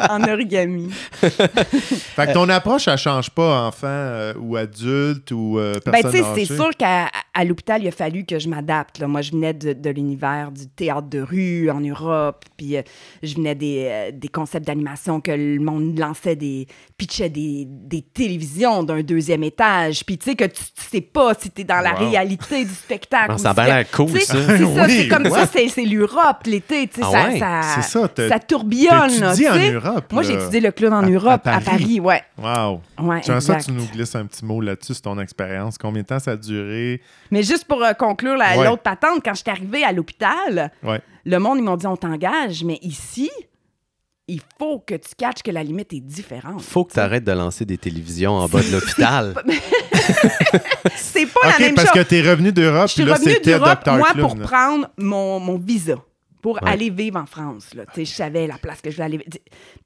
Speaker 4: en origami.
Speaker 2: Fait que ton approche, elle change pas, enfant euh, ou adulte ou euh,
Speaker 4: Ben,
Speaker 2: personne
Speaker 4: tu sais,
Speaker 2: âgée.
Speaker 4: c'est sûr qu'à à l'hôpital, il a fallu que je m'adapte. là. Moi, je venais de, de l'univers du théâtre de rue en Europe, puis euh, je venais des, euh, des concepts d'animation que le monde lançait des... pitchait des, des télévisions d'un deuxième étage, puis tu sais que tu, tu sais pas si t'es dans la
Speaker 2: Wow.
Speaker 4: réalité du spectacle. Ou
Speaker 1: ça a l'air cool,
Speaker 4: tu sais,
Speaker 1: ça.
Speaker 4: C'est ça,
Speaker 2: Oui,
Speaker 4: c'est comme
Speaker 2: ouais.
Speaker 4: ça, c'est c'est l'Europe, l'été, tu sais,
Speaker 1: Ah
Speaker 4: ça,
Speaker 1: ouais,
Speaker 4: ça,
Speaker 2: c'est ça,
Speaker 4: ça tourbillonne, tu
Speaker 2: en. Europe,
Speaker 4: Moi, j'ai étudié le clown en
Speaker 2: À- à
Speaker 4: Europe, à
Speaker 2: Paris.
Speaker 4: Paris, ouais.
Speaker 2: Wow.
Speaker 4: Ouais,
Speaker 2: J'aimerais ça que tu nous glisses un petit mot là-dessus sur ton expérience. Combien de temps ça a duré?
Speaker 4: Mais juste pour euh, conclure la-
Speaker 2: Ouais.
Speaker 4: l'autre patente, quand je suis arrivée à l'hôpital,
Speaker 2: Ouais.
Speaker 4: le monde, ils m'ont dit on t'engage, mais ici, il faut que tu catches que la limite est différente.
Speaker 1: Faut que tu arrêtes de lancer des télévisions en bas de [laughs] l'hôpital. [laughs]
Speaker 4: C'est pas la
Speaker 2: OK,
Speaker 4: même
Speaker 2: parce
Speaker 4: chose.
Speaker 2: que t'es revenu d'Europe,
Speaker 4: Je
Speaker 2: puis
Speaker 4: suis
Speaker 2: là,
Speaker 4: revenue
Speaker 2: c'était
Speaker 4: d'Europe,
Speaker 2: Dr.
Speaker 4: moi, pour prendre mon, mon visa, pour
Speaker 1: Ouais.
Speaker 4: aller vivre en France. Là. Tu sais, Je savais la place que je voulais aller.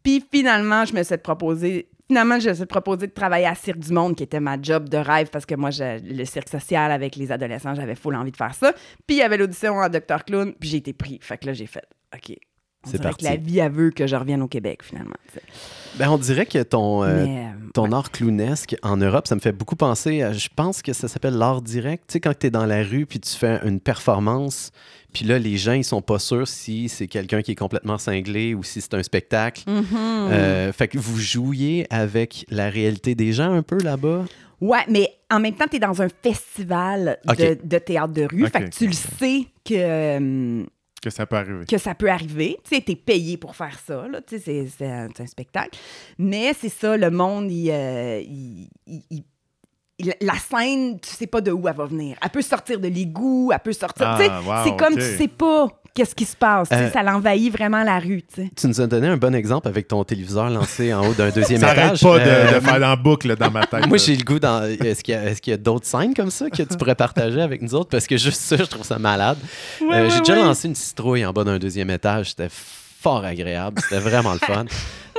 Speaker 4: Puis finalement, je me suis proposé. Finalement, je me suis proposé de travailler à Cirque du Monde, qui était ma job de rêve, parce que moi, le cirque social avec les adolescents, j'avais full envie de faire ça. Puis il y avait l'audition à Dr. Clown, puis j'ai été pris. Fait que là, j'ai fait, OK,
Speaker 1: C'est parti.
Speaker 4: que la vie, elle veut que je revienne au Québec, finalement.
Speaker 1: Ben, on dirait que ton, euh,
Speaker 4: Mais, euh,
Speaker 1: ton art clownesque en Europe, ça me fait beaucoup penser à, je pense que ça s'appelle l'art direct. Tu sais, quand tu es dans la rue puis tu fais une performance, puis là, les gens, ils sont pas sûrs si c'est quelqu'un qui est complètement cinglé ou si c'est un spectacle.
Speaker 4: Mhm.
Speaker 1: Euh, fait que vous jouiez avec la réalité des gens un peu là-bas?
Speaker 4: Ouais, mais en même temps, tu es dans un festival de, de théâtre de rue. Fait que tu le sais que,
Speaker 2: Que ça peut arriver.
Speaker 4: que ça peut arriver. Tu sais, t'es payé pour faire ça, là. Tu sais, c'est- un, un spectacle. Mais c'est ça, le monde, il, euh, il- il- la scène, tu sais pas de où elle va venir. Elle peut sortir de l'égout, elle peut sortir...
Speaker 2: Ah,
Speaker 4: tu sais,
Speaker 2: wow,
Speaker 4: c'est comme
Speaker 2: OK.
Speaker 4: tu sais pas qu'est-ce qui se passe.
Speaker 1: Euh,
Speaker 4: ça l'envahit vraiment la rue, tu sais.
Speaker 1: Tu nous as donné un bon exemple avec ton téléviseur lancé en haut d'un [laughs] deuxième
Speaker 2: Ça
Speaker 1: étage.
Speaker 2: pas de,
Speaker 1: Euh,
Speaker 2: de faire en boucle dans ma tête.
Speaker 1: Moi, j'ai le goût dans. Est-ce qu'il y a, est-ce qu'il y a d'autres scènes comme ça que tu pourrais partager avec nous autres? Parce que juste ça, je trouve ça malade. Euh,
Speaker 4: Ouais,
Speaker 1: J'ai
Speaker 4: ouais,
Speaker 1: déjà
Speaker 4: ouais.
Speaker 1: lancé une citrouille en bas d'un deuxième étage. C'était fort agréable. C'était vraiment le [laughs] fun.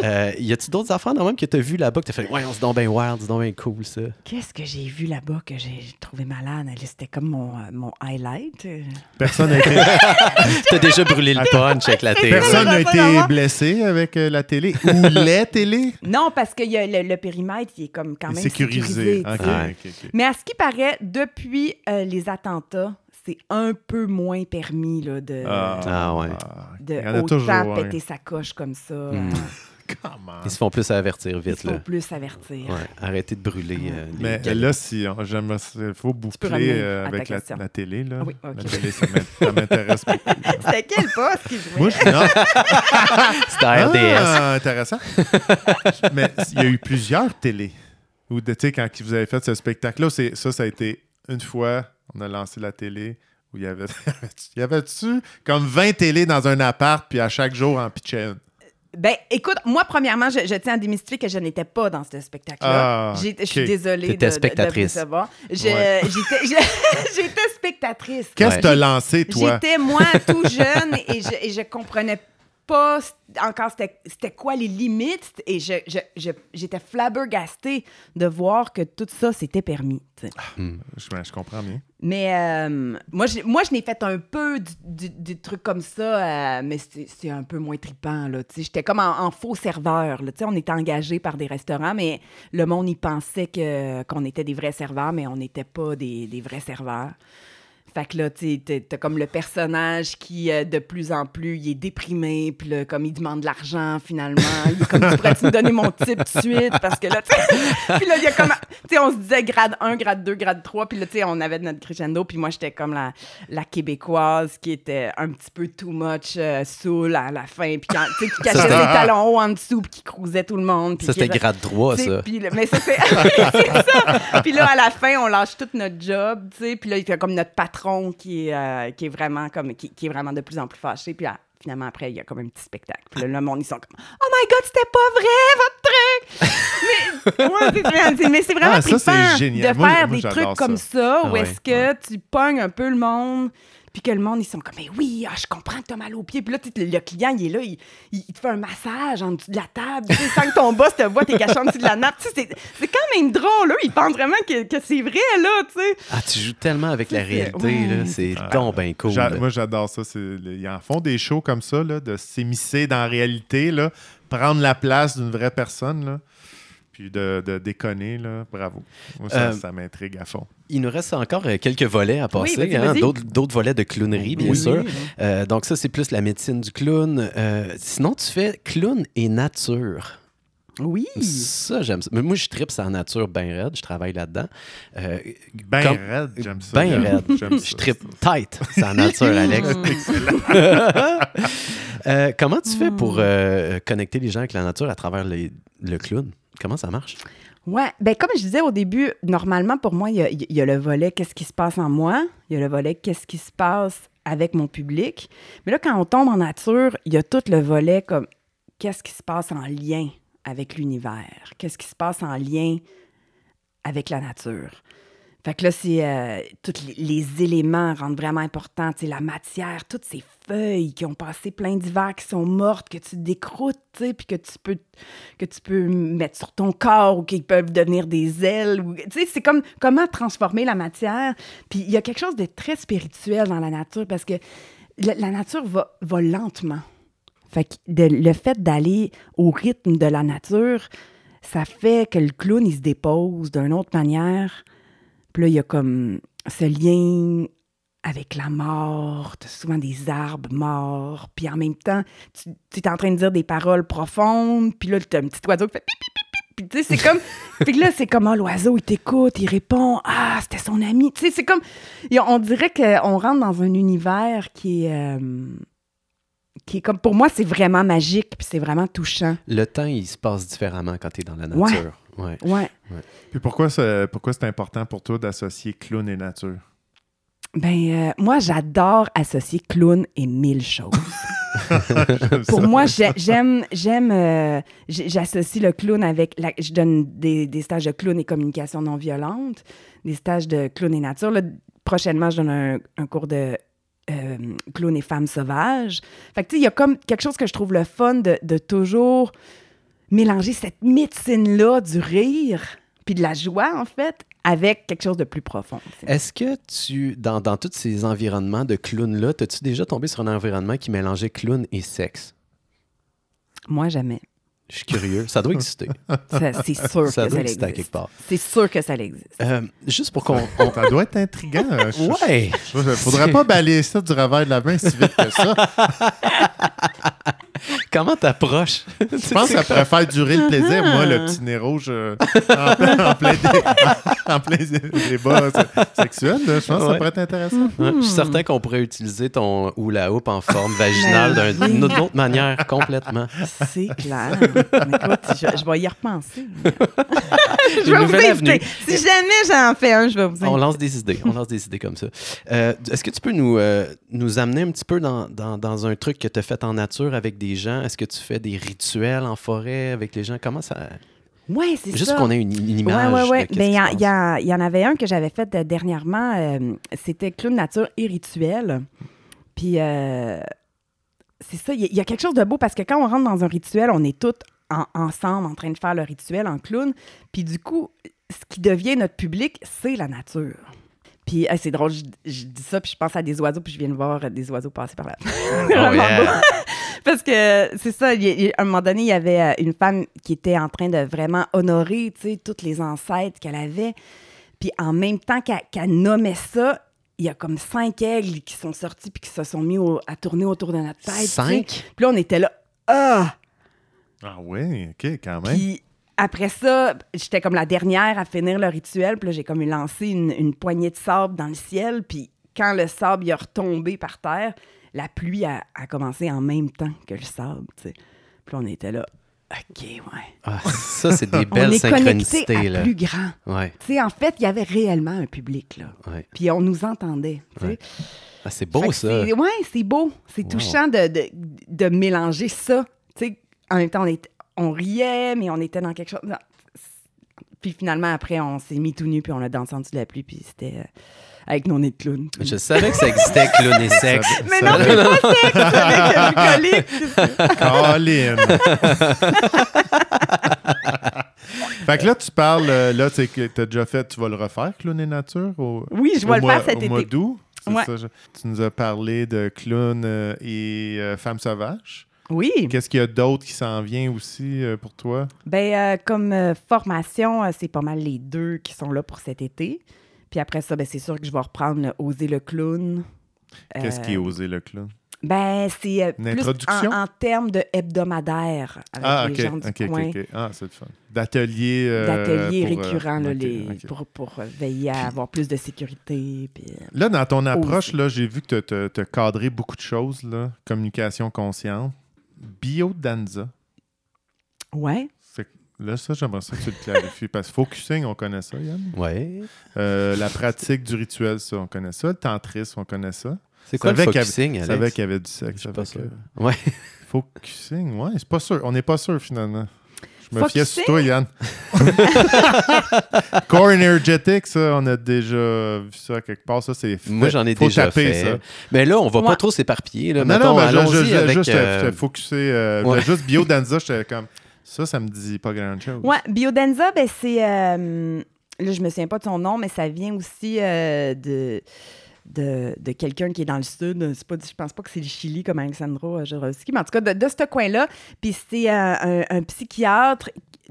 Speaker 1: Euh, y a-tu d'autres affaires dans même que tu as vu là-bas que tu as fait, ouais, on se donne bien wild, c'est donc bien cool ça?
Speaker 4: Qu'est-ce que j'ai vu là-bas que j'ai trouvé malade? C'était comme mon, euh, mon highlight.
Speaker 2: Personne n'a [laughs] été, [laughs]
Speaker 1: T'as déjà brûlé le punch avec la télé.
Speaker 2: personne n'a été blessé avec euh, la télé ou les télés?
Speaker 4: Non, parce que y a le, le périmètre, il est comme quand même
Speaker 2: sécurisé. ok.
Speaker 4: Mais à ce qui paraît, depuis euh, les attentats, c'est un peu moins permis là, de,
Speaker 1: Ah ouais.
Speaker 4: de
Speaker 2: Il y en a
Speaker 4: autant
Speaker 2: toujours. hein.
Speaker 4: péter sa coche comme ça.
Speaker 2: Comment?
Speaker 1: Ils se font plus avertir vite.
Speaker 4: faut
Speaker 1: Là.
Speaker 4: plus avertir.
Speaker 1: Ouais, arrêtez de brûler. euh, les
Speaker 2: Mais là, si on- j'aimerais, il faut boucler euh, avec la, télé. Là.
Speaker 4: Ah oui, ok.
Speaker 2: La télé, ça m'in- ça m'intéresse beaucoup. [laughs]
Speaker 4: C'était quel poste qui jouait?
Speaker 2: Moi, je non. [laughs]
Speaker 1: C'était RDS.
Speaker 2: Ah, intéressant. [laughs] Mais il y a eu plusieurs télés. Ou de- tu sais, quand vous avez fait ce spectacle-là, c'est- ça, ça a été une fois, on a lancé la télé, où il y avait. [laughs] Il y avait-tu comme 20 télés dans un appart, puis à chaque jour, en pitchait une?
Speaker 4: Ben, écoute, moi, premièrement, je, je tiens à démystifier que je n'étais pas dans ce spectacle-là.
Speaker 2: Ah,
Speaker 4: Je suis désolée
Speaker 1: T'étais
Speaker 4: de, de- de
Speaker 1: spectatrice.
Speaker 2: Ouais. [laughs] [laughs]
Speaker 4: J'étais spectatrice.
Speaker 2: Qu'est-ce
Speaker 1: Ouais.
Speaker 2: que t'as lancé, toi?
Speaker 4: J'étais, moi, tout jeune et je, et je comprenais pas c- encore c'était quoi les limites? Et je, je- je- j'étais flabbergastée de voir que tout ça, c'était permis. sais.
Speaker 2: Je, ben, je comprends bien.
Speaker 4: Mais euh, moi, je, moi, je n'ai fait un peu du, du- du truc comme ça, euh, mais c'est un peu moins sais. J'étais comme en, en faux serveur. là, on était engagés par des restaurants, mais le monde, il pensait que, qu'on était des vrais serveurs, mais on n'était pas des, des vrais serveurs. Fait que là, tu t'as- comme le personnage qui, euh, de plus en plus, il est déprimé, puis là, comme il demande de l'argent, finalement. Il est comme, tu pourrais-tu me donner mon type tout de suite? Parce que là, tu sais, [laughs] puis là, il y a comme, tu sais, on se disait grade 1, grade 2, grade 3, puis là, tu sais, on avait notre crescendo, puis moi, j'étais comme la, la québécoise qui était un petit peu too much euh, saoul à la fin, puis quand- tu sais, qui cachait ses talons hauts en dessous, puis qui cruisait tout le monde. puis
Speaker 1: Ça, c'était grade 3,
Speaker 4: tu sais,
Speaker 1: ça.
Speaker 4: puis là- mais ça, c'est [laughs] c'est ça. Puis là, à la fin, on lâche tout notre job, tu sais. Puis là, il y a comme notre patron qui est, euh, qui est vraiment comme qui, qui est vraiment de plus en plus fâché. Puis ah, finalement, après, il y a comme un petit spectacle. Puis là, le monde, ils sont comme Oh my God, c'était pas vrai, votre truc! mais ouais, c'est- c'est- mais c'est vraiment
Speaker 2: Ah, ça, c'est
Speaker 4: trippant
Speaker 2: génial.
Speaker 4: de
Speaker 2: Moi,
Speaker 4: faire
Speaker 2: moi,
Speaker 4: des trucs comme ça,
Speaker 1: Ah
Speaker 4: où
Speaker 1: ouais,
Speaker 4: est-ce que tu pognes un peu le monde puis que le monde, ils sont comme, mais oui, ah, je comprends que t'as mal aux pieds. Puis là, le, le client, il est là, il, il- il te fait un massage en dessous de la table, tu sais, sans que ton boss te voit, t'es caché en dessous de la nappe. Tu sais, c'est c'est quand même drôle, là. Ils pensent vraiment que, que c'est vrai, là, tu sais.
Speaker 1: Ah, tu joues tellement avec la réalité,
Speaker 4: ouais,
Speaker 1: là. C'est
Speaker 2: Ah,
Speaker 1: donc bien cool.
Speaker 2: Moi, j'adore ça. Ils en font des shows comme ça, là, de s'émisser dans la réalité, là, prendre la place d'une vraie personne, là, puis de, de déconner. Là. Bravo. Moi, ça,
Speaker 1: Euh,
Speaker 2: ça m'intrigue à fond.
Speaker 1: Il nous reste encore euh, quelques volets à passer, hein, d'autres volets de clownerie, bien
Speaker 2: Oui.
Speaker 1: sûr. Euh, donc ça, c'est plus la médecine du clown. Euh, sinon, tu fais clown et nature.
Speaker 4: Oui.
Speaker 1: Ça, j'aime ça. Mais moi, je tripe sa nature bien raide. Je travaille là-dedans. Euh,
Speaker 2: Ben
Speaker 1: comme-
Speaker 2: raide, j'aime ça.
Speaker 1: Ben raide. Je tripe tight sa nature, [laughs] Alex. Euh, comment tu fais pour euh, connecter les gens avec la nature à travers les- le clown? Comment ça marche?
Speaker 4: Ouais, ben comme je disais au début, normalement pour moi, il y il y a le volet qu'est-ce qui se passe en moi, il y a le volet qu'est-ce qui se passe avec mon public? Mais là, quand on tombe en nature, il y a tout le volet comme qu'est-ce qui se passe en lien avec l'univers, qu'est-ce qui se passe en lien avec la nature? Fait que là, c'est euh, tous les, éléments rendent vraiment importants. Tu la matière, toutes ces feuilles qui ont passé plein d'hivers, qui sont mortes, que tu décroutes, tu puis que tu peux que tu peux mettre sur ton corps ou qui peuvent devenir des ailes. Tu sais, c'est comme comment transformer la matière. Puis il y a quelque chose de très spirituel dans la nature parce que la, nature va, lentement. Fait que le fait d'aller au rythme de la nature, ça fait que le clown, il se dépose d'une autre manière. Puis là, il y a comme ce lien avec la mort, souvent des arbres morts, puis en même temps, tu, tu es en train de dire des paroles profondes, puis là, t'as un petit oiseau qui fait pip, pip, pip, pip, puis tu sais, c'est comme... [laughs] puis là, c'est comme, ah, l'oiseau, il t'écoute, il répond, ah, c'était son ami. Tu sais, c'est comme... on dirait qu'on rentre dans un univers qui est... euh, qui est comme... Pour moi, c'est vraiment magique, puis c'est vraiment touchant.
Speaker 1: Le temps, il se passe différemment quand tu es dans la
Speaker 4: Ouais.
Speaker 1: nature. Ouais.
Speaker 4: Ouais.
Speaker 2: Puis pourquoi c'est pourquoi c'est important pour toi d'associer clown et nature?
Speaker 4: Ben, euh, moi, j'adore associer clown et mille choses. [laughs]
Speaker 2: J'aime
Speaker 4: Pour
Speaker 2: ça.
Speaker 4: moi, j'ai- j'aime, j'aime, euh, j'associe le clown avec, la- je donne des, des stages de clown et communication non violente, des stages de clown et nature. Là, prochainement, je donne un, un cours de euh, clown et femmes sauvages. Fait que, tu sais, il y a comme quelque chose que je trouve le fun de, de toujours mélanger cette médecine-là du rire, puis de la joie, en fait, avec quelque chose de plus profond.
Speaker 1: Est-ce que tu, dans, dans tous ces environnements de clown-là, as-tu déjà tombé sur un environnement qui mélangeait clown et sexe?
Speaker 4: Moi, jamais.
Speaker 1: Je suis curieux. Ça doit exister.
Speaker 4: Ça, C'est sûr
Speaker 1: Ça
Speaker 4: que
Speaker 1: doit
Speaker 4: ça
Speaker 1: exister à quelque
Speaker 4: existe.
Speaker 1: part.
Speaker 4: C'est sûr que ça existe.
Speaker 1: Euh, juste pour qu'on... on-
Speaker 2: Ça doit être intriguant. euh, je-
Speaker 1: Ouais!
Speaker 2: je- je- faudrait pas balayer ça du revers de la main si vite que ça. [laughs]
Speaker 1: Comment t'approches?
Speaker 2: Je pense que ça pourrait faire durer le plaisir. Moi, le petit nez rouge euh, en, plein, en plein dé- [laughs] en plein dé- débat se- sexuel, je pense que ça pourrait être intéressant.
Speaker 1: Ouais, Je suis certain qu'on pourrait utiliser ton hula hoop en forme vaginale
Speaker 4: Ben
Speaker 1: d'une autre manière complètement.
Speaker 4: C'est clair. Écoute, je, je vais y repenser. [laughs] je vais vous inviter. Si jamais j'en fais un, je vais vous
Speaker 1: On
Speaker 4: inviter.
Speaker 1: lance des idées, on lance des idées comme ça. Euh, Est-ce que tu peux nous, euh, nous amener un petit peu dans, dans- dans un truc que tu as fait en nature avec des gens? Est-ce que tu fais des rituels en forêt avec les gens? Comment ça...
Speaker 4: Oui, c'est ça.
Speaker 1: Juste qu'on ait une, une
Speaker 4: Oui,
Speaker 1: image.
Speaker 4: oui, oui. Ben,
Speaker 1: qui
Speaker 4: il y, y en- il y en avait un que j'avais fait euh, dernièrement. euh, C'était Clown Nature et Rituel. Puis, euh, c'est ça. Il y, a- il y a quelque chose de beau parce que quand on rentre dans un rituel, on est tous en- ensemble en train de faire le rituel en clown. Puis, du coup, ce qui devient notre public, c'est la nature. Puis, hey, c'est drôle, je, je dis ça, puis je pense à des oiseaux, puis je viens de voir des oiseaux passer par là.
Speaker 1: Oh, [laughs] yeah.
Speaker 4: Parce que c'est ça, il il à un moment donné, il y avait euh, une femme qui était en train de vraiment honorer, tu sais, toutes les ancêtres qu'elle avait. Puis en même temps qu'elle qu'elle nommait ça, il y a comme cinq aigles qui sont sortis puis qui se sont mis au- à tourner autour de notre tête. tu sais.
Speaker 1: Cinq?
Speaker 4: Puis là, on était là, ah!
Speaker 2: Ah oui, OK, quand même.
Speaker 4: Puis après ça, j'étais comme la dernière à finir le rituel. Puis là, j'ai comme lancé une, une poignée de sable dans le ciel. Puis quand le sable il a retombé par terre, la pluie a, a commencé en même temps que le sable. tu sais. Puis là, on était là, OK, ouais.
Speaker 1: Ah, ça, c'est des [laughs]
Speaker 4: on
Speaker 1: belles
Speaker 4: est connecté
Speaker 1: synchronicités.
Speaker 4: à
Speaker 1: Là.
Speaker 4: plus grand.
Speaker 1: Ouais,
Speaker 4: Tu sais, en fait, il y avait réellement un public, là.
Speaker 1: ouais.
Speaker 4: Puis on nous entendait.
Speaker 1: Ouais. Ah, c'est beau, ça.
Speaker 4: Ouais, c'est beau. C'est
Speaker 1: Wow.
Speaker 4: touchant de, de, de mélanger ça. Tu sais, en même temps, on, était- on riait, mais on était dans quelque chose. Puis finalement, après, on s'est mis tout nu, puis on a dansé en dessous de la pluie, puis c'était euh, avec nos nez de clown.
Speaker 1: Je savais que ça existait, [laughs] clown et sexe.
Speaker 4: Mais
Speaker 2: ça-
Speaker 4: non, c'est pas sexe, avec. [laughs]
Speaker 2: Colin! [laughs] fait que là, tu parles, euh, là, tu t'as déjà fait, tu vas le refaire, Clown et Nature? Au,
Speaker 4: Oui, je vais le
Speaker 2: mois-
Speaker 4: faire cet
Speaker 2: Au mois
Speaker 4: été.
Speaker 2: d'août?
Speaker 4: Ouais.
Speaker 2: ça, je- tu nous as parlé de Clown euh, et euh, Femme sauvage.
Speaker 4: Oui.
Speaker 2: Qu'est-ce qu'il y a d'autre qui s'en vient aussi euh, pour toi?
Speaker 4: Ben, euh, comme euh, formation, c'est pas mal les deux qui sont là pour cet été. Puis après ça, ben, c'est sûr que je vais reprendre le Oser le clown.
Speaker 2: Qu'est-ce
Speaker 4: Euh,
Speaker 2: qui est osé le clown?
Speaker 4: Ben, c'est euh, plus en, en termes de hebdomadaire avec
Speaker 2: Ah,
Speaker 4: les
Speaker 2: ok,
Speaker 4: gens du
Speaker 2: ok, ok,
Speaker 4: coin.
Speaker 2: ok. Ah, c'est le fun. D'ateliers. euh,
Speaker 4: D'ateliers
Speaker 2: euh,
Speaker 4: récurrents là, les-. Pour, pour euh, veiller à avoir plus de sécurité. Puis, euh,
Speaker 2: Là, dans ton approche,
Speaker 4: Oser.
Speaker 2: là, j'ai vu que tu as cadré beaucoup de choses, là. Communication consciente. Biodanza.
Speaker 4: Ouais.
Speaker 2: Là, ça, j'aimerais ça que tu le clarifies. Parce que focusing, on connaît ça, Yann.
Speaker 1: Ouais.
Speaker 2: Euh, la pratique du rituel, ça, on connaît ça. Le tantrisme, on connaît ça.
Speaker 1: C'est quoi le focusing, Alex?
Speaker 2: savais qu'il y avait du sexe.
Speaker 1: Je suis pas sûr.
Speaker 2: euh,
Speaker 1: Ouais. [laughs]
Speaker 2: Focusing, ouais, c'est pas sûr. On n'est pas sûr, finalement. Je me fiais sur
Speaker 4: Focusing?
Speaker 2: toi, Yann. [laughs] Core Energetic, ça, on a déjà vu ça quelque part. Ça, c'est
Speaker 1: Moi, j'en ai
Speaker 2: faut
Speaker 1: déjà
Speaker 2: taper,
Speaker 1: fait.
Speaker 2: ça.
Speaker 1: Mais là, on va pas trop s'éparpiller. là.
Speaker 2: Non,
Speaker 1: Mettons,
Speaker 2: non, mais je- je, je,
Speaker 1: avec,
Speaker 2: juste,
Speaker 1: euh,
Speaker 2: focusé. euh,
Speaker 1: ouais.
Speaker 2: Juste Biodanza, j'étais comme. Ça, ça me dit pas grand-chose.
Speaker 4: Ouais, Biodenza, ben, c'est. euh, là, je me souviens pas de son nom, mais ça vient aussi euh, de. de, de quelqu'un qui est dans le sud. Pas, je pense pas que c'est le Chili comme Alexandro Jodorowsky, mais en tout cas, de, de ce coin-là. Puis c'est un, psychiatre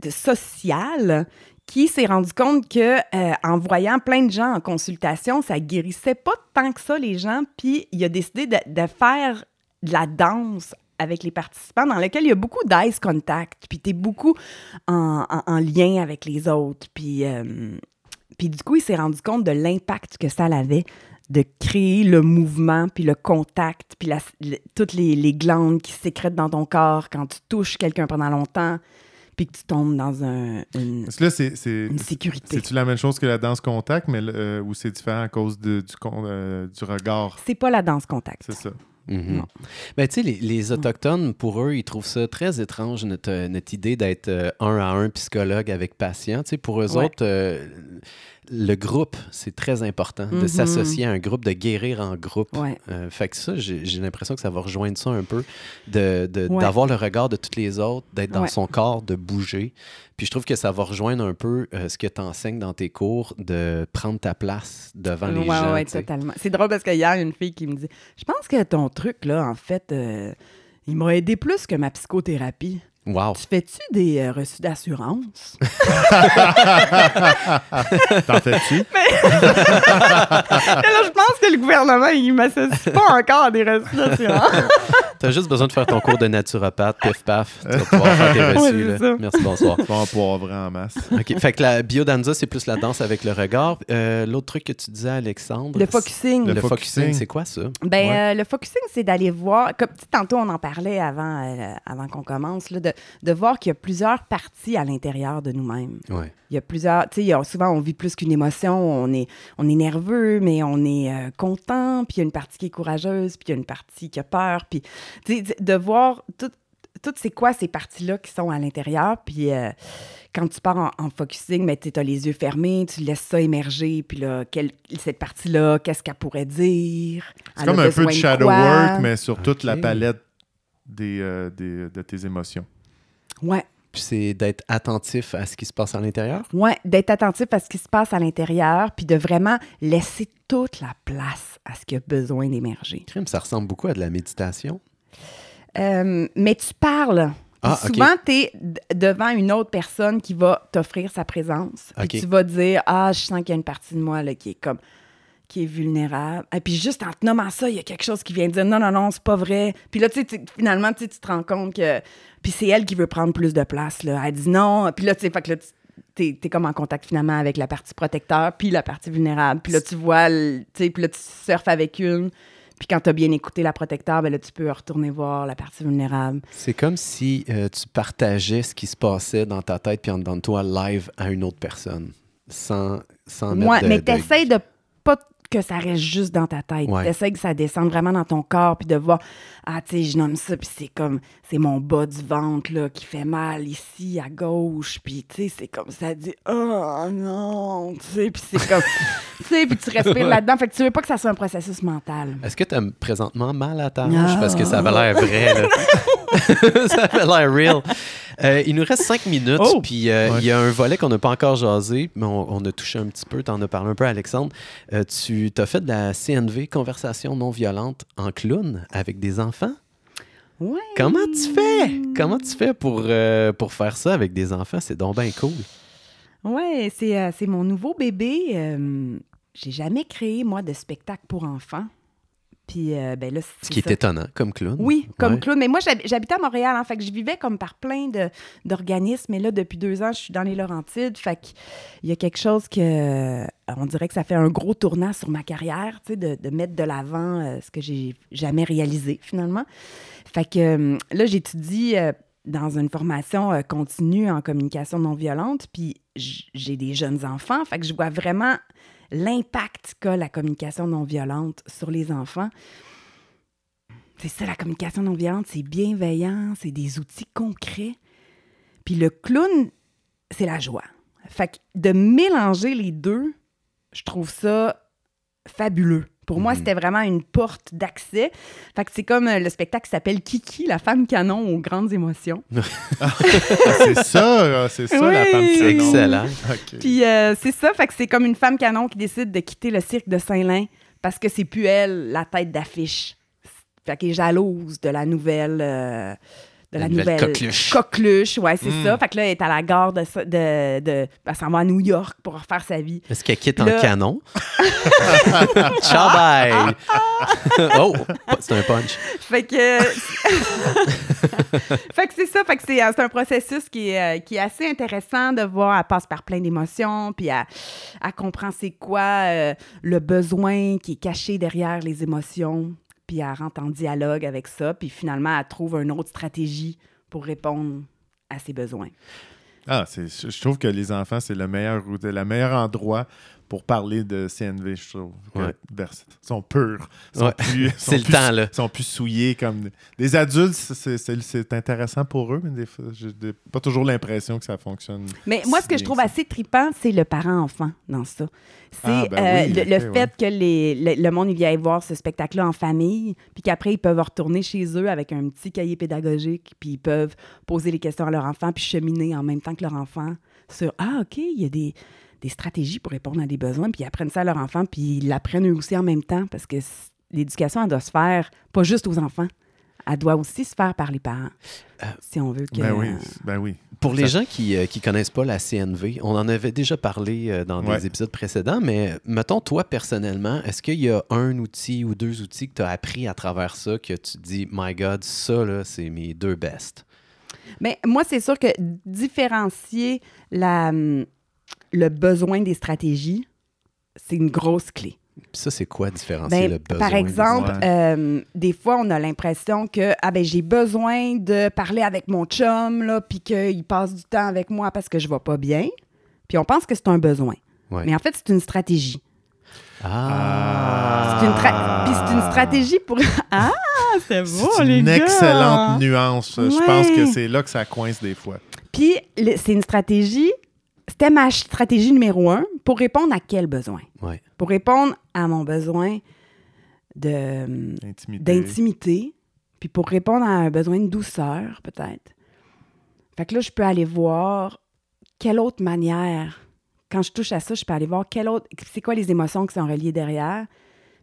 Speaker 4: social qui s'est rendu compte que euh, en voyant plein de gens en consultation, ça guérissait pas tant que ça les gens. Puis il a décidé de, de faire de la danse avec les participants dans lequel il y a beaucoup d'eyes contact. Puis tu es beaucoup en, en- en lien avec les autres. Puis, euh, puis du coup, il s'est rendu compte de l'impact que ça avait de créer le mouvement, puis le contact, puis la- le- toutes les, les glandes qui sécrètent dans ton corps quand tu touches quelqu'un pendant longtemps, puis que tu tombes dans un- une,
Speaker 2: Parce que là, c'est. c'est-
Speaker 4: une sécurité.
Speaker 2: C'est-tu la même chose que la danse contact, mais euh, ou c'est différent à cause de- du, euh, du regard?
Speaker 4: C'est pas la danse contact.
Speaker 2: C'est ça.
Speaker 1: Mhm. Ben, tu sais, les, les Autochtones, pour eux, ils trouvent ça très étrange, notre, notre idée d'être euh, un à un psychologue avec patient. Tu sais, pour eux
Speaker 4: Ouais.
Speaker 1: autres, euh, le groupe, c'est très important de
Speaker 4: Mhm.
Speaker 1: s'associer à un groupe, de guérir en groupe.
Speaker 4: Ouais.
Speaker 1: Euh, fait que ça, j'ai l'impression que ça va rejoindre ça un peu, de- de-
Speaker 4: Ouais.
Speaker 1: d'avoir le regard de tous les autres, d'être dans
Speaker 4: Ouais.
Speaker 1: son corps, de bouger. Puis je trouve que ça va rejoindre un peu euh, ce que tu enseignes dans tes cours, de prendre ta place devant les gens. sais.
Speaker 4: totalement. C'est drôle parce qu'il y a une fille qui me dit Je pense que ton truc, là, en fait, euh, il m'a aidé plus que ma psychothérapie.
Speaker 1: Wow.
Speaker 4: Tu fais-tu des euh, reçus d'assurance? [laughs]
Speaker 2: T'en fais-tu? [laughs]
Speaker 4: Là, je pense que le gouvernement, il m'associe pas encore à des reçus d'assurance. [laughs]
Speaker 1: T'as juste besoin de faire ton cours de naturopathe, pif paf, tu vas pouvoir faire tes reçus. [laughs]
Speaker 4: Ouais,
Speaker 1: là. Merci, bonsoir.
Speaker 2: Bon, poivre en masse.
Speaker 1: OK. Fait que la biodanza, c'est plus la danse avec le regard. Euh, L'autre truc que tu disais, Alexandre.
Speaker 4: Le focusing.
Speaker 1: Le,
Speaker 2: Le
Speaker 1: focusing, c'est quoi ça?
Speaker 4: Ben,
Speaker 2: Ouais.
Speaker 4: euh, le focusing, c'est d'aller voir, comme tantôt on en parlait avant, euh, avant qu'on commence, là, de, de voir qu'il y a plusieurs parties à l'intérieur de nous-mêmes.
Speaker 1: Ouais.
Speaker 4: Il y a plusieurs, tu sais, souvent on vit plus qu'une émotion, on est, on est nerveux, mais on est euh, content, puis il y a une partie qui est courageuse, puis il y a une partie qui a peur, puis tu sais, de voir tout, toutes c'est quoi ces parties-là qui sont à l'intérieur, puis euh, quand tu pars en, en focusing, mais tu as les yeux fermés, tu laisses ça émerger, puis là, quelle- cette partie-là, qu'est-ce qu'elle pourrait dire?
Speaker 2: C'est comme un peu de shadow
Speaker 4: quoi?
Speaker 2: work, mais sur toute la palette des, euh, des- de tes émotions.
Speaker 4: Ouais.
Speaker 1: Puis c'est d'être attentif à ce qui se passe à l'intérieur?
Speaker 4: Ouais, d'être attentif à ce qui se passe à l'intérieur, puis de vraiment laisser toute la place à ce qui a besoin d'émerger.
Speaker 1: Ça ressemble beaucoup à de la méditation.
Speaker 4: Euh, mais tu parles.
Speaker 1: Ah,
Speaker 4: souvent, tu es devant une autre personne qui va t'offrir sa présence. Puis tu vas dire Ah, je sens qu'il y a une partie de moi là, qui est comme qui est vulnérable. Et puis juste en te nommant ça, il y a quelque chose qui vient dire non, non, non, c'est pas vrai. Puis là, tu sais, finalement, tu te rends compte que. Puis c'est elle qui veut prendre plus de place. Là. Elle dit non. Puis là, tu sais, fait que là, tu- t'es es comme en contact finalement avec la partie protecteur, puis la partie vulnérable. Puis là, tu vois, tu sais, puis là, tu surfes avec une. Puis quand tu as bien écouté la protecteur, ben là, tu peux retourner voir la partie vulnérable.
Speaker 1: C'est comme si euh, tu partageais ce qui se passait dans ta tête puis en dedans de toi live à une autre personne, sans, sans mettre
Speaker 4: Ouais,
Speaker 1: de-
Speaker 4: mais
Speaker 1: de-
Speaker 4: t'essayes de pas que ça reste juste dans ta tête.
Speaker 1: Ouais.
Speaker 4: T'essayes que ça descende vraiment dans ton corps, puis de voir, ah, tu sais, je nomme ça, puis c'est comme, c'est mon bas du ventre, là, qui fait mal ici, à gauche, puis, tu sais, c'est comme, ça dit, oh non, tu sais, puis c'est comme, [laughs] tu sais, puis tu respires là-dedans. Fait que tu veux pas que ça soit un processus mental.
Speaker 1: Est-ce que tu as présentement mal à ta hanche? Parce que ça avait l'air vrai. là. [laughs] [laughs] ça avait l'air real. Euh, il nous reste cinq minutes,
Speaker 4: Oh!
Speaker 1: puis euh,
Speaker 2: Ouais.
Speaker 1: il y a un volet qu'on n'a pas encore jasé, mais on, on a touché un petit peu, tu en as parlé un peu, Alexandre. Euh, tu as fait de la CNV, conversation non violente, en clown avec des enfants?
Speaker 4: Ouais.
Speaker 1: Comment tu fais? Comment tu fais pour, euh, pour faire ça avec des enfants? C'est donc bien cool.
Speaker 4: Ouais, c'est euh, c'est mon nouveau bébé. Euh, J'ai jamais créé, moi, de spectacle pour enfants. Puis, euh, ben là,
Speaker 1: Ce qui est étonnant comme clown.
Speaker 4: Oui, comme
Speaker 1: Ouais.
Speaker 4: clown. Mais moi, j'hab- j'habitais à Montréal, hein, fait que je vivais comme par plein de- d'organismes. Mais là, depuis deux ans, je suis dans les Laurentides. Fait qu'il y a quelque chose que, euh, on dirait que ça fait un gros tournant sur ma carrière, tu sais, de, de mettre de l'avant euh, ce que j'ai jamais réalisé, finalement. Fait que euh, là, j'étudie dans une formation continue en communication non violente. Puis j'ai des jeunes enfants. Fait que je vois vraiment l'impact qu'a la communication non violente sur les enfants. C'est ça, la communication non violente, c'est bienveillant, c'est des outils concrets. Puis le clown, c'est la joie. Fait que de mélanger les deux, je trouve ça fabuleux. Pour moi,
Speaker 1: Mhm.
Speaker 4: c'était vraiment une porte d'accès. Fait que c'est comme euh, le spectacle qui s'appelle Kiki, la femme canon aux grandes émotions. [laughs]
Speaker 2: Ah, c'est [laughs] ça, euh, c'est ça la femme qui
Speaker 1: Excellent.
Speaker 4: Puis euh, c'est ça, fait que c'est comme une femme canon qui décide de quitter le cirque de Saint-Lin parce que c'est plus elle, la tête d'affiche. Fait qu'elle est jalouse de la nouvelle. euh, de la,
Speaker 1: La nouvelle
Speaker 4: nouvelle,
Speaker 1: coqueluche.
Speaker 4: coqueluche, ouais, c'est
Speaker 2: Mm.
Speaker 4: ça. Fait que là, elle est à la gare de. de, de elle s'en va à New York pour refaire sa vie.
Speaker 1: Est-ce qu'elle quitte en
Speaker 4: Là-
Speaker 1: canon? [laughs] Ciao, bye! [laughs] oh, c'est un punch.
Speaker 4: Fait que. [laughs] fait que c'est ça. Fait que c'est, euh, c'est un processus qui est, euh, qui est assez intéressant de voir. Elle passe par plein d'émotions, puis elle, elle comprend c'est quoi euh, le besoin qui est caché derrière les émotions, puis elle rentre en dialogue avec ça, puis finalement, elle trouve une autre stratégie pour répondre à ses besoins.
Speaker 2: Ah, je trouve que les enfants, c'est le meilleur, le meilleur endroit pour parler de CNV, je trouve.
Speaker 1: Ouais.
Speaker 2: sont purs. Ils sont
Speaker 1: Ouais.
Speaker 2: plus, [laughs]
Speaker 1: C'est
Speaker 2: sont
Speaker 1: le
Speaker 2: plus-
Speaker 1: temps, là.
Speaker 2: Ils sont plus souillés comme... Des adultes, c'est, c'est- c'est intéressant pour eux, mais des fois, j'ai des- pas toujours l'impression que ça fonctionne.
Speaker 4: Mais moi, ce que je trouve
Speaker 2: ça.
Speaker 4: assez trippant, c'est le parent-enfant dans ça. C'est
Speaker 2: Ah, ben
Speaker 4: euh,
Speaker 2: oui,
Speaker 4: le, fait que les, le, le monde vient voir ce spectacle-là en famille, puis qu'après, ils peuvent retourner chez eux avec un petit cahier pédagogique, puis ils peuvent poser les questions à leur enfant, puis cheminer en même temps que leur enfant sur Ah, OK, il y a des, des stratégies pour répondre à des besoins, puis ils apprennent ça à leur enfant, puis ils l'apprennent eux aussi en même temps, parce que l'éducation, elle doit se faire pas juste aux enfants, elle doit aussi se faire par les parents, si on veut que.
Speaker 2: Ben oui, ben oui.
Speaker 1: Pour les
Speaker 2: Ça-
Speaker 1: gens qui ne connaissent pas la CNV, on en avait déjà parlé euh, dans
Speaker 2: Ouais.
Speaker 1: des épisodes précédents, mais mettons, toi, personnellement, est-ce qu'il y a un outil ou deux outils que tu as appris à travers ça que tu te dis, My God, ça, là, c'est mes deux best?
Speaker 4: Mais moi, c'est sûr que différencier la, hum, le besoin des stratégies, c'est une grosse clé.
Speaker 1: Puis ça, c'est quoi différencier
Speaker 4: Ben,
Speaker 1: le besoin?
Speaker 4: par exemple,
Speaker 2: Ouais.
Speaker 4: euh, des fois, on a l'impression que ah ben, j'ai besoin de parler avec mon chum, là, puis qu'il passe du temps avec moi parce que je vais pas bien. Puis on pense que c'est un besoin.
Speaker 1: Ouais.
Speaker 4: Mais en fait, c'est une stratégie.
Speaker 1: Ah!
Speaker 4: C'est une tra- c'est une stratégie pour... [laughs] ah, c'est beau,
Speaker 2: c'est
Speaker 4: les
Speaker 2: une
Speaker 4: gars!
Speaker 2: excellente nuance. Je pense que c'est là que ça coince des fois.
Speaker 4: Puis c'est une stratégie... C'était ma stratégie numéro un pour répondre à quel besoin?
Speaker 1: Ouais.
Speaker 4: Pour répondre à mon besoin de...
Speaker 2: Intimité.
Speaker 4: d'intimité, puis pour répondre à un besoin de douceur, peut-être. Fait que là, je peux aller voir quelle autre manière, quand je touche à ça, je peux aller voir quelle autre, c'est quoi les émotions qui sont reliées derrière.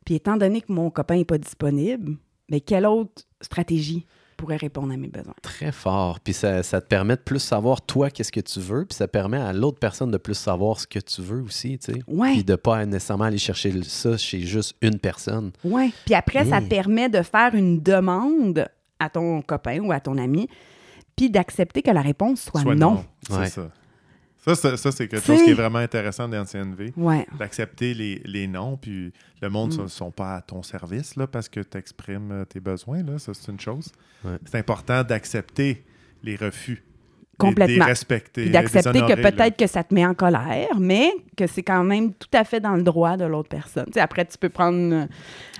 Speaker 4: Puis étant donné que mon copain n'est pas disponible, mais quelle autre stratégie pourrait répondre à mes besoins?
Speaker 1: Très fort. Puis ça, ça te permet de plus savoir toi qu'est-ce que tu veux, puis ça permet à l'autre personne de plus savoir ce que tu veux aussi, tu sais.
Speaker 4: Ouais.
Speaker 1: Puis de pas nécessairement aller chercher ça chez juste une personne.
Speaker 4: Ouais. Puis après, ça
Speaker 1: Mm.
Speaker 4: permet de faire une demande à ton copain ou à ton ami, puis d'accepter que la réponse soit,
Speaker 2: Soit
Speaker 4: non.
Speaker 2: C'est
Speaker 1: Ouais.
Speaker 2: ça. Ça, c'est- ça, c'est quelque chose qui est vraiment intéressant dans le CNV.
Speaker 4: Ouais.
Speaker 2: D'accepter les, les noms, puis le monde
Speaker 4: Mm.
Speaker 2: ne sont pas à ton service là, parce que tu exprimes euh, tes besoins. Là, ça, c'est une chose.
Speaker 1: Ouais.
Speaker 2: C'est important d'accepter les refus.
Speaker 4: Complètement.
Speaker 2: Respecter.
Speaker 4: D'accepter que peut-être que ça te met en colère, mais que c'est quand même tout à fait dans le droit de l'autre personne. Tu sais, après, tu peux prendre euh,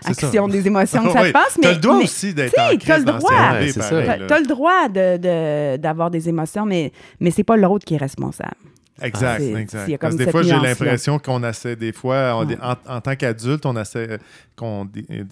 Speaker 2: ça.
Speaker 4: action des émotions que [laughs] ça te passe, mais
Speaker 2: T'as le droit
Speaker 4: mais
Speaker 2: aussi d'être
Speaker 4: tu
Speaker 2: en crise
Speaker 4: le
Speaker 2: dans
Speaker 4: droit.
Speaker 1: Ouais,
Speaker 2: là.
Speaker 4: t'as le droit de- de- d'avoir des émotions, mais, mais c'est pas l'autre qui est responsable.
Speaker 2: Exact,
Speaker 4: C'est-
Speaker 2: exact. Parce des fois, j'ai l'impression qu'on essaie, des fois, on-
Speaker 4: Ouais.
Speaker 2: en, en tant qu'adulte, on essaie, qu'on euh,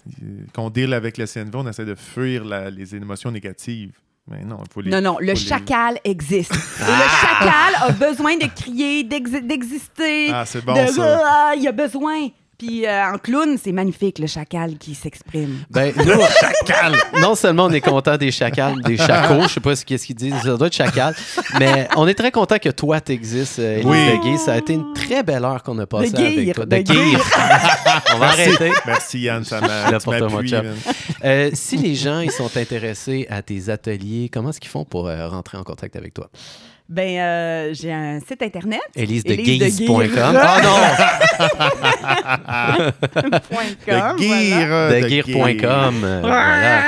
Speaker 2: qu'on deal avec le CNV, on essaie de fuir la- les émotions négatives. Mais non, il faut les.
Speaker 4: Non, non, le
Speaker 2: faut les-
Speaker 4: chacal existe. [laughs] Et le chacal a besoin de crier, d'ex- d'exister.
Speaker 2: Ah, c'est bon,
Speaker 4: de-
Speaker 2: ça.
Speaker 4: Ah, il a besoin. Puis euh, en clown, c'est magnifique, le chacal qui s'exprime.
Speaker 1: Ben, [laughs] nous, chacal! Non seulement on est content des chacals, des chacos, je sais pas ce qu'ils disent, ça doit être chacal, mais on est très content que toi t'existes, euh, Élise
Speaker 2: Oui.
Speaker 1: Ça a été une très belle heure qu'on a passée avec toi.
Speaker 4: de
Speaker 1: guire. [laughs] on va arrêter.
Speaker 2: Merci Yann, ça m'a.
Speaker 1: Euh, si les gens ils sont intéressés à tes ateliers, comment est-ce qu'ils font pour euh, rentrer en contact avec toi?
Speaker 4: Ben, euh, j'ai un site internet.
Speaker 1: EliseDeGuise.com.
Speaker 4: Élisedeguire.
Speaker 1: Oh non! [laughs]
Speaker 4: Com,
Speaker 2: De guire.
Speaker 4: voilà.
Speaker 2: de
Speaker 1: Deguire.com. voilà.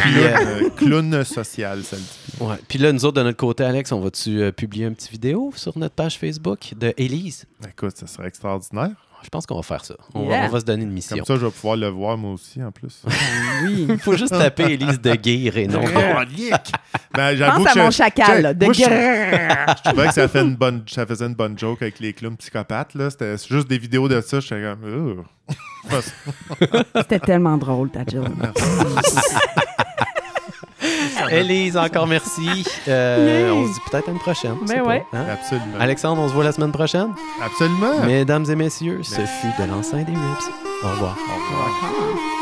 Speaker 1: Puis, Euh,
Speaker 2: clown social, ça le dit.
Speaker 1: ouais. Puis là, nous autres, de notre côté, Alex, on va-tu euh, publier une petite vidéo sur notre page Facebook de Élise?
Speaker 2: Écoute, ça serait extraordinaire.
Speaker 1: Je pense qu'on va faire ça. On,
Speaker 4: Yeah.
Speaker 1: va, on va se donner une mission.
Speaker 2: Comme ça, je vais pouvoir le voir moi aussi, en plus. [laughs]
Speaker 4: Oui. [laughs]
Speaker 1: Il faut juste taper Élise de Guire et non.
Speaker 2: Ben, j'avoue
Speaker 4: Pense
Speaker 2: que
Speaker 4: à mon
Speaker 2: je-
Speaker 4: chacal, là, de
Speaker 2: moi, je-. [laughs] Je trouvais que ça, fait une bonne, ça faisait une bonne joke avec les clowns psychopathes. là. C'était juste des vidéos de ça. J'étais comme.
Speaker 4: C'était tellement drôle, ta joke.
Speaker 1: Élise, encore merci. [laughs] Euh. On se dit peut-être à une prochaine. je sais
Speaker 4: Ben
Speaker 1: pas,
Speaker 4: ouais.
Speaker 1: hein?
Speaker 2: Absolument.
Speaker 1: Alexandre, on se voit la semaine prochaine?
Speaker 2: Absolument.
Speaker 1: Mesdames et messieurs, ce fut de l'enceinte des Rips. Au revoir.
Speaker 2: Au revoir.
Speaker 4: Au revoir.